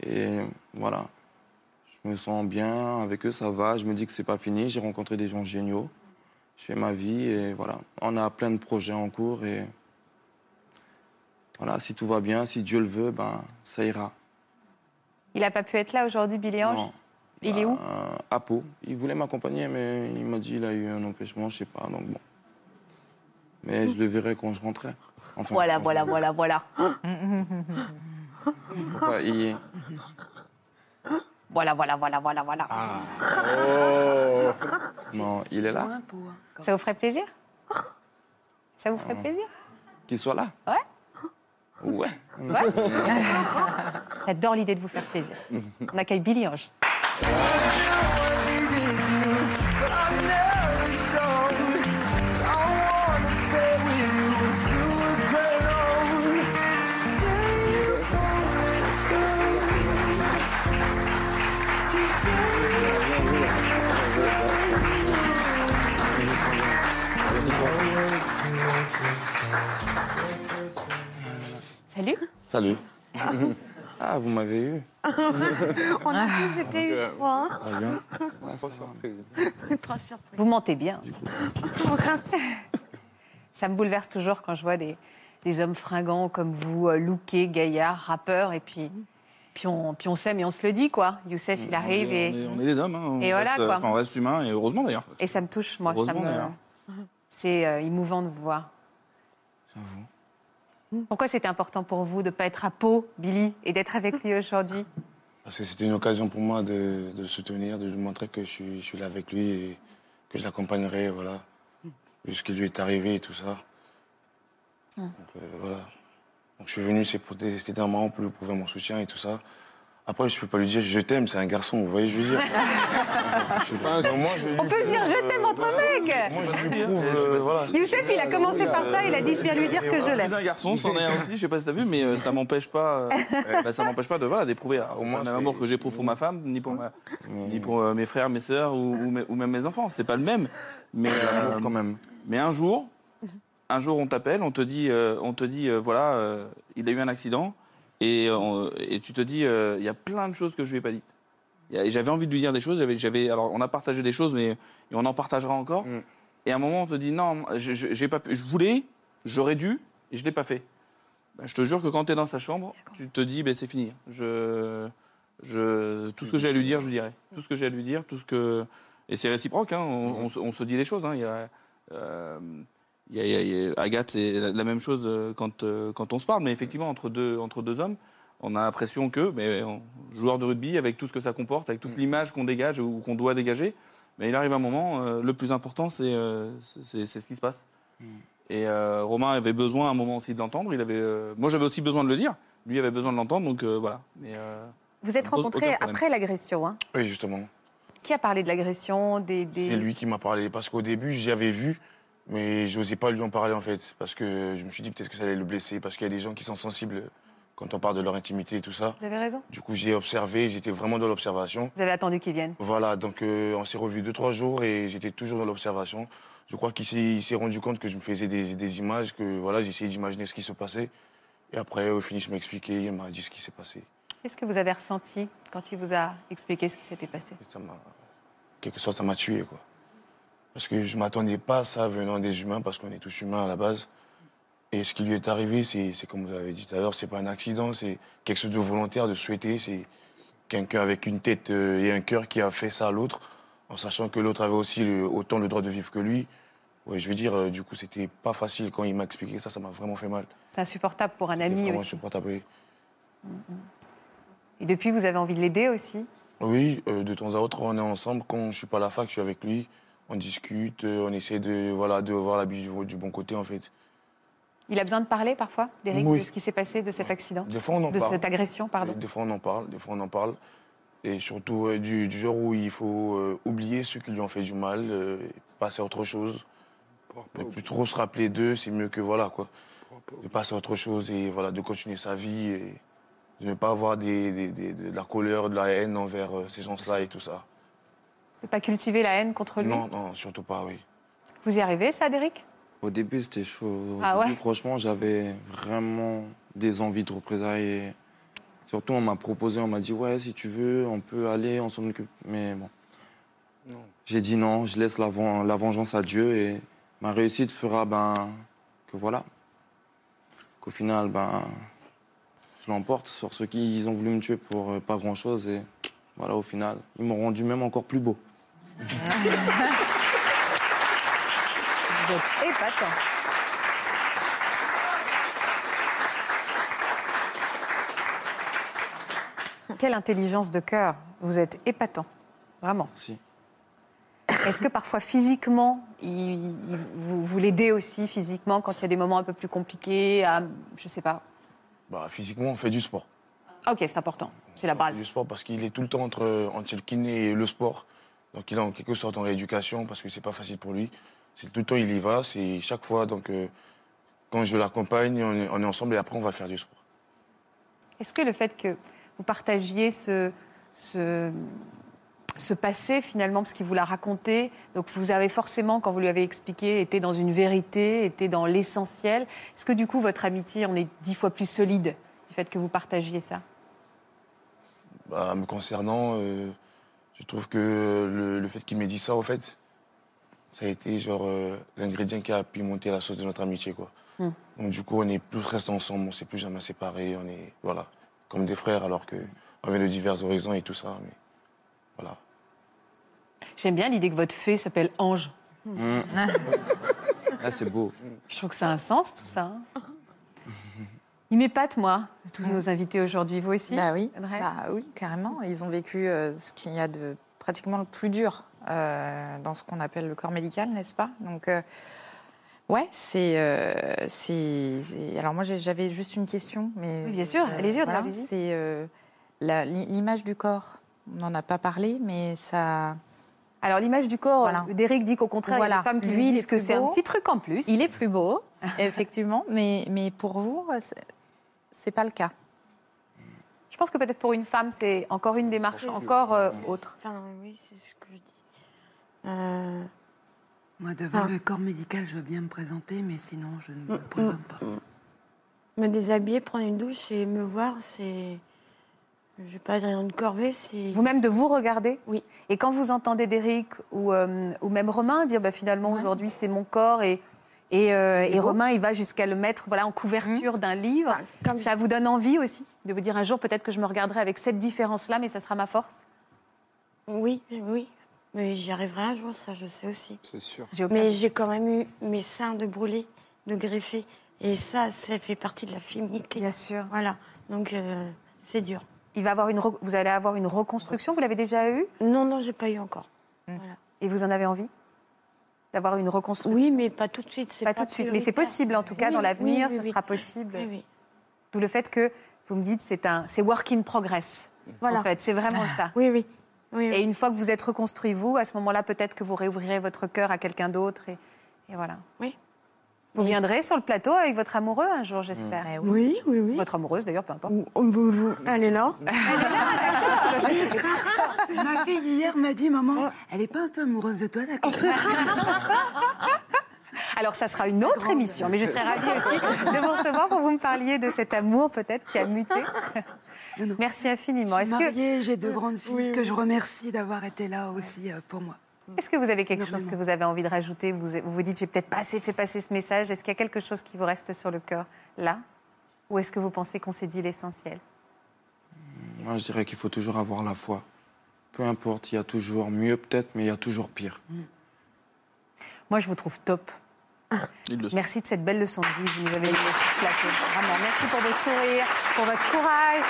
Et voilà. Je me sens bien avec eux, ça va. Je me dis que c'est pas fini. J'ai rencontré des gens géniaux. Je fais ma vie et voilà. On a plein de projets en cours et voilà, si tout va bien, si Dieu le veut, ben ça ira. Il n'a pas pu être là aujourd'hui, Billy Ange Non. Il est où Euh, à Pau. Il voulait m'accompagner, mais il m'a dit qu'il a eu un empêchement, je sais pas, donc bon. Mais je le verrai quand je rentrerai. Enfin, Voilà, quand voilà, voilà, voilà. Pourquoi il... Voilà, voilà, voilà, voilà, voilà. Oh Non, il est là Ça vous ferait plaisir? Ça vous ferait plaisir? Qu'il soit là Ouais Ouais. Ouais J'adore l'idée de vous faire plaisir. On accueille Billy Ange. Salut Salut. Ah, vous m'avez eu. On a tous été une fois. hein. Très bien. Trois surprises. Vous mentez bien. Ça me bouleverse toujours quand je vois des, des hommes fringants comme vous, euh, lookés, gaillards, rappeurs, et puis, puis, on, puis on s'aime et on se le dit, quoi. Youssef, il arrive on, et, est, on est des hommes, hein. on, Et reste, voilà, quoi. enfin, on reste humain, et heureusement d'ailleurs. et ça me touche, moi. Heureusement, me-. C'est euh, émouvant de vous voir. J'avoue. Pourquoi c'était important pour vous de ne pas être à Pau, Billy, et d'être avec lui aujourd'hui? Parce que c'était une occasion pour moi de, de le soutenir, de lui montrer que je suis, je suis là avec lui et que je l'accompagnerai, voilà. Vu ce qui lui est arrivé et tout ça. Mm. Donc, euh, voilà. Donc je suis venu, c'est pour- c'était un moment pour lui prouver mon soutien et tout ça. Après, je peux pas lui dire je t'aime, c'est un garçon, vous voyez, je veux dire? Je- non, moi, je lui On peut se dire je t'aime entre mecs Moi, je lui prouve, euh, voilà. Youssef, il a commencé par ça, il a dit je viens lui dire que je l'aime. un garçon, c'en est un aussi, je sais pas si t'as vu, mais euh, ça m'empêche pas, euh, bah, ça m'empêche pas de voilà, d'éprouver au moins le même amour que j'éprouve pour ma femme, ni pour, ma- ni pour euh, mes frères, mes sœurs ou, ou mes- ou même mes enfants. C'est pas le même, mais euh, quand même. Mais un jour, un jour on t'appelle, on te dit, euh, on te dit, euh, voilà, euh, il a eu un accident, et, euh, et tu te dis, euh, il y a plein de choses que je lui ai pas dites. J'avais envie de lui dire des choses. J'avais, alors on a partagé des choses, mais et on en partagera encore. Et à un moment, on te dit non, j'ai pas, je voulais, j'aurais dû, et je l'ai pas fait. Ben, je te jure que quand tu es dans sa chambre, tu te dis, ben, c'est fini. Je, je, tout ce que j'ai à lui dire, je lui dirai. Tout ce que j'ai à lui dire, tout ce que, et c'est réciproque. Hein, on, on se- on se dit les choses. hein. Il y a, euh, y a- il y a- il y a- Agathe, c'est la, la même chose euh, quand, euh, quand on se parle, mais effectivement, entre deux, entre deux hommes, on a l'impression que, mais on- joueur de rugby, avec tout ce que ça comporte, avec toute l'image qu'on dégage ou qu'on doit dégager, mais il arrive un moment, euh, le plus important, c'est euh, c'est- c'est ce qui se passe. Et euh, Romain avait besoin à un moment aussi de l'entendre. Il avait, euh, moi, j'avais aussi besoin de le dire. Lui avait besoin de l'entendre, donc euh, voilà. Mais, euh, Vous êtes rencontrés problème. après l'agression. Hein Oui, justement. Qui a parlé de l'agression des, des- C'est lui qui m'a parlé. Parce qu'au début, j'y avais vu, mais je n'osais pas lui en parler, en fait. Parce que je me suis dit peut-être que ça allait le blesser. Parce qu'il y a des gens qui sont sensibles quand on parle de leur intimité et tout ça. Vous avez raison. Du coup, j'ai observé, j'étais vraiment dans l'observation. Vous avez attendu qu'il vienne. Voilà, donc euh, on s'est revus deux, trois jours et j'étais toujours dans l'observation. Je crois qu'il s'est, rendu compte que je me faisais des, des images, que voilà, j'essayais d'imaginer ce qui se passait. Et après, au finish, il m'a expliqué, il m'a dit ce qui s'est passé. Qu'est-ce que vous avez ressenti quand il vous a expliqué ce qui s'était passé? Ça m'a, quelque sorte, ça m'a tué, quoi. Parce que je ne m'attendais pas à ça venant des humains, parce qu'on est tous humains à la base. Et ce qui lui est arrivé, c'est, comme vous avez dit tout à l'heure, c'est pas un accident, c'est quelque chose de volontaire, de souhaiter. C'est quelqu'un avec une tête euh, et un cœur qui a fait ça à l'autre, en sachant que l'autre avait aussi le- autant le droit de vivre que lui. Ouais, je veux dire, euh, du coup, c'était pas facile quand il m'a expliqué ça, ça m'a vraiment fait mal. C'est insupportable pour un ami aussi. insupportable, oui. Et depuis, vous avez envie de l'aider aussi? Oui, euh, de temps à autre, on est ensemble. Quand je suis pas à la fac, je suis avec lui. On discute, euh, on essaie de, voilà, de voir la vie du, du bon côté, en fait. Il a besoin de parler parfois, d'Éric, Oui. de ce qui s'est passé, de cet accident Des fois, on en De parle. cette agression, pardon Des fois, on en parle. Des fois, on en parle. Et surtout, euh, du, du genre où il faut euh, oublier ceux qui lui ont fait du mal, euh, passer à autre chose. Ne plus trop se rappeler d'eux, c'est mieux que voilà, quoi. de passer à autre chose et voilà, de continuer sa vie et de ne pas avoir des, des- des- de la colère, de la haine envers ces gens-là et tout ça. Ne pas cultiver la haine contre lui Non, non, surtout pas, oui. Vous y arrivez, ça, Derek Au début, c'était chaud. Au Ah début, ouais? franchement, j'avais vraiment des envies de représailles. Surtout, on m'a proposé, on m'a dit, ouais, si tu veux, on peut aller, on s'en occupe. Mais bon. J'ai dit non, je laisse la, ven- la vengeance à Dieu et ma réussite fera ben, que voilà. Qu'au final, ben, je l'emporte sur ceux qui ils ont voulu me tuer pour euh, pas grand-chose. Et voilà, au final, ils m'ont rendu même encore plus beau. Vous êtes épatant. Quelle intelligence de cœur. Vous êtes épatant. Vraiment. Si. Est-ce que parfois physiquement, il- il- vous, vous l'aidez aussi physiquement quand il y a des moments un peu plus compliqués à, Je sais pas? Bah, physiquement, on fait du sport. Ah, ok, c'est important. C'est la On fait base. Du sport parce qu'il est tout le temps entre, entre le kiné et le sport. Donc il est en quelque sorte en rééducation parce que c'est pas facile pour lui. C'est tout le temps il y va, c'est chaque fois. Donc euh, quand je l'accompagne, on est, on est ensemble et après on va faire du sport. Est-ce que le fait que vous partagiez ce, ce, ce passé finalement, parce qu'il vous l'a raconté, donc vous avez forcément, quand vous lui avez expliqué, été dans une vérité, été dans l'essentiel, est-ce que du coup votre amitié en est dix fois plus solide du fait que vous partagiez ça? Bah, me concernant, euh, je trouve que le, le fait qu'il m'ait dit ça, au fait, ça a été genre euh, l'ingrédient qui a pimenté la sauce de notre amitié, quoi. Hmm. Donc du coup, on est plus restés ensemble, on s'est plus jamais séparés, on est voilà comme des frères alors que on vient de divers horizons et tout ça, mais voilà. J'aime bien l'idée que votre fée s'appelle Ange. Mm. Là, c'est beau. Je trouve que ça a un sens tout ça. hein. Il m'épate, moi, tous nos invités aujourd'hui. Vous aussi Bah oui, bah oui, carrément. Ils ont vécu euh, ce qu'il y a de pratiquement le plus dur euh, dans ce qu'on appelle le corps médical, n'est-ce pas? Donc, euh, ouais, c'est, euh, c'est, c'est- Alors moi, j'avais juste une question, mais Oui, bien sûr. Allez-y, Audrey, allez-y. C'est euh, la- l'image du corps. On n'en a pas parlé, mais ça. Alors l'image du corps, Voilà. Derek dit qu'au contraire, il y a Voilà. des femmes qui Lui, lui disent est que plus c'est un beau. petit truc en plus. Il est plus beau, effectivement, mais, mais pour vous, euh, c'est- pas le cas. Je pense que peut-être pour une femme, c'est encore une démarche encore euh, autre. Enfin, oui, c'est ce que je dis. Euh, Moi, devant Ah. le corps médical, je veux bien me présenter, mais sinon, je ne me Mm, présente pas. me déshabiller, prendre une douche et me voir, c'est. Je vais pas dire une corvée, c'est. Vous-même de vous regarder? Oui. Et quand vous entendez Derek ou, euh, ou même Romain dire bah, finalement aujourd'hui c'est mon corps et, et, euh, et. Romain il va jusqu'à le mettre voilà, en couverture d'un livre, ça vous donne envie aussi de vous dire un jour peut-être que je me regarderai avec cette différence-là mais ça sera ma force? Oui, oui. Mais j'y arriverai un jour, ça, je sais aussi. C'est sûr. Mais j'ai quand même eu mes seins de brûlés, de greffés. Et ça, ça fait partie de la féminité. Bien sûr. Voilà. Donc, euh, c'est dur. Il va avoir une re- Vous allez avoir une reconstruction, vous l'avez déjà eu? Non, non, j'ai pas eu encore. Mm. Voilà. Et vous en avez envie? D'avoir une reconstruction Oui, mais pas tout de suite. Pas tout de suite, mais c'est possible en tout cas Oui, dans l'avenir, oui, oui, ça oui. sera possible. Oui, oui. D'où le fait que vous me dites c'est un c'est work in progress. Voilà. En fait, c'est vraiment ça. Oui, oui. oui, oui. Et une fois que vous êtes reconstruit vous, à ce moment-là, peut-être que vous réouvrirez votre cœur à quelqu'un d'autre et, et voilà. Oui. Vous viendrez sur le plateau avec votre amoureux un jour, j'espère. Eh Oui, oui, oui. Votre amoureuse d'ailleurs, peu importe. Vous- vous- Elle est là Ma fille hier m'a dit, maman, elle est pas un peu amoureuse de toi, d'accord Alors ça sera une autre émission, mais je serais ravie aussi de vous recevoir pour que vous me parliez de cet amour peut-être qui a muté. Non, non. Merci infiniment. Je que, j'ai deux grandes filles que je remercie d'avoir été là aussi euh, pour moi. est-ce que vous avez quelque chose que vous avez envie de rajouter vous, vous vous dites, j'ai peut-être pas assez fait passer ce message. Est-ce qu'il y a quelque chose qui vous reste sur le cœur là? Ou est-ce que vous pensez qu'on s'est dit l'essentiel? Moi, je dirais qu'il faut toujours avoir la foi. Peu importe, il y a toujours mieux peut-être, mais il y a toujours pire. Moi, je vous trouve top. Merci de cette belle leçon de vie que vous nous avez donnée sur ce plateau. Vraiment, merci pour vos sourires, pour votre courage,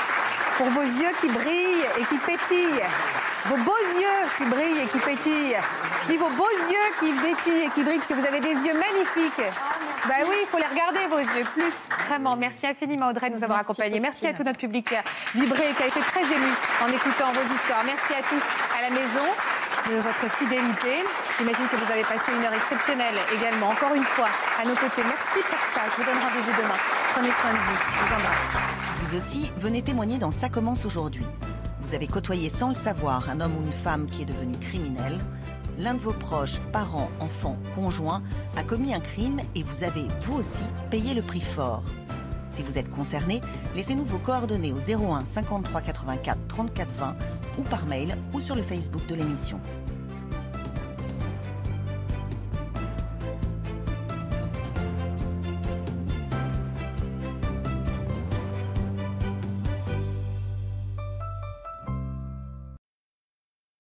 pour vos yeux qui brillent et qui pétillent. Vos beaux yeux qui brillent et qui pétillent. Je dis vos beaux yeux qui pétillent et qui brillent parce que vous avez des yeux magnifiques. Bah oui, il faut les regarder, vos yeux, plus. Vraiment, merci infiniment, Audrey, de nous avoir Merci, accompagnés. Merci à tout notre public qui a vibré, qui a été très ému en écoutant vos histoires. Merci à tous à la maison. de votre fidélité. J'imagine que vous avez passé une heure exceptionnelle également, encore une fois, à nos côtés. Merci pour ça. Je vous donne rendez-vous demain. Prenez soin de vous. Je vous embrasse. Vous aussi, venez témoigner dans Ça commence aujourd'hui. Vous avez côtoyé sans le savoir un homme ou une femme qui est devenu criminel. L'un de vos proches, parents, enfants, conjoints, a commis un crime et vous avez, vous aussi, payé le prix fort. Si vous êtes concerné, laissez-nous vos coordonnées au 01 53 84 34 20 ou par mail ou sur le Facebook de l'émission.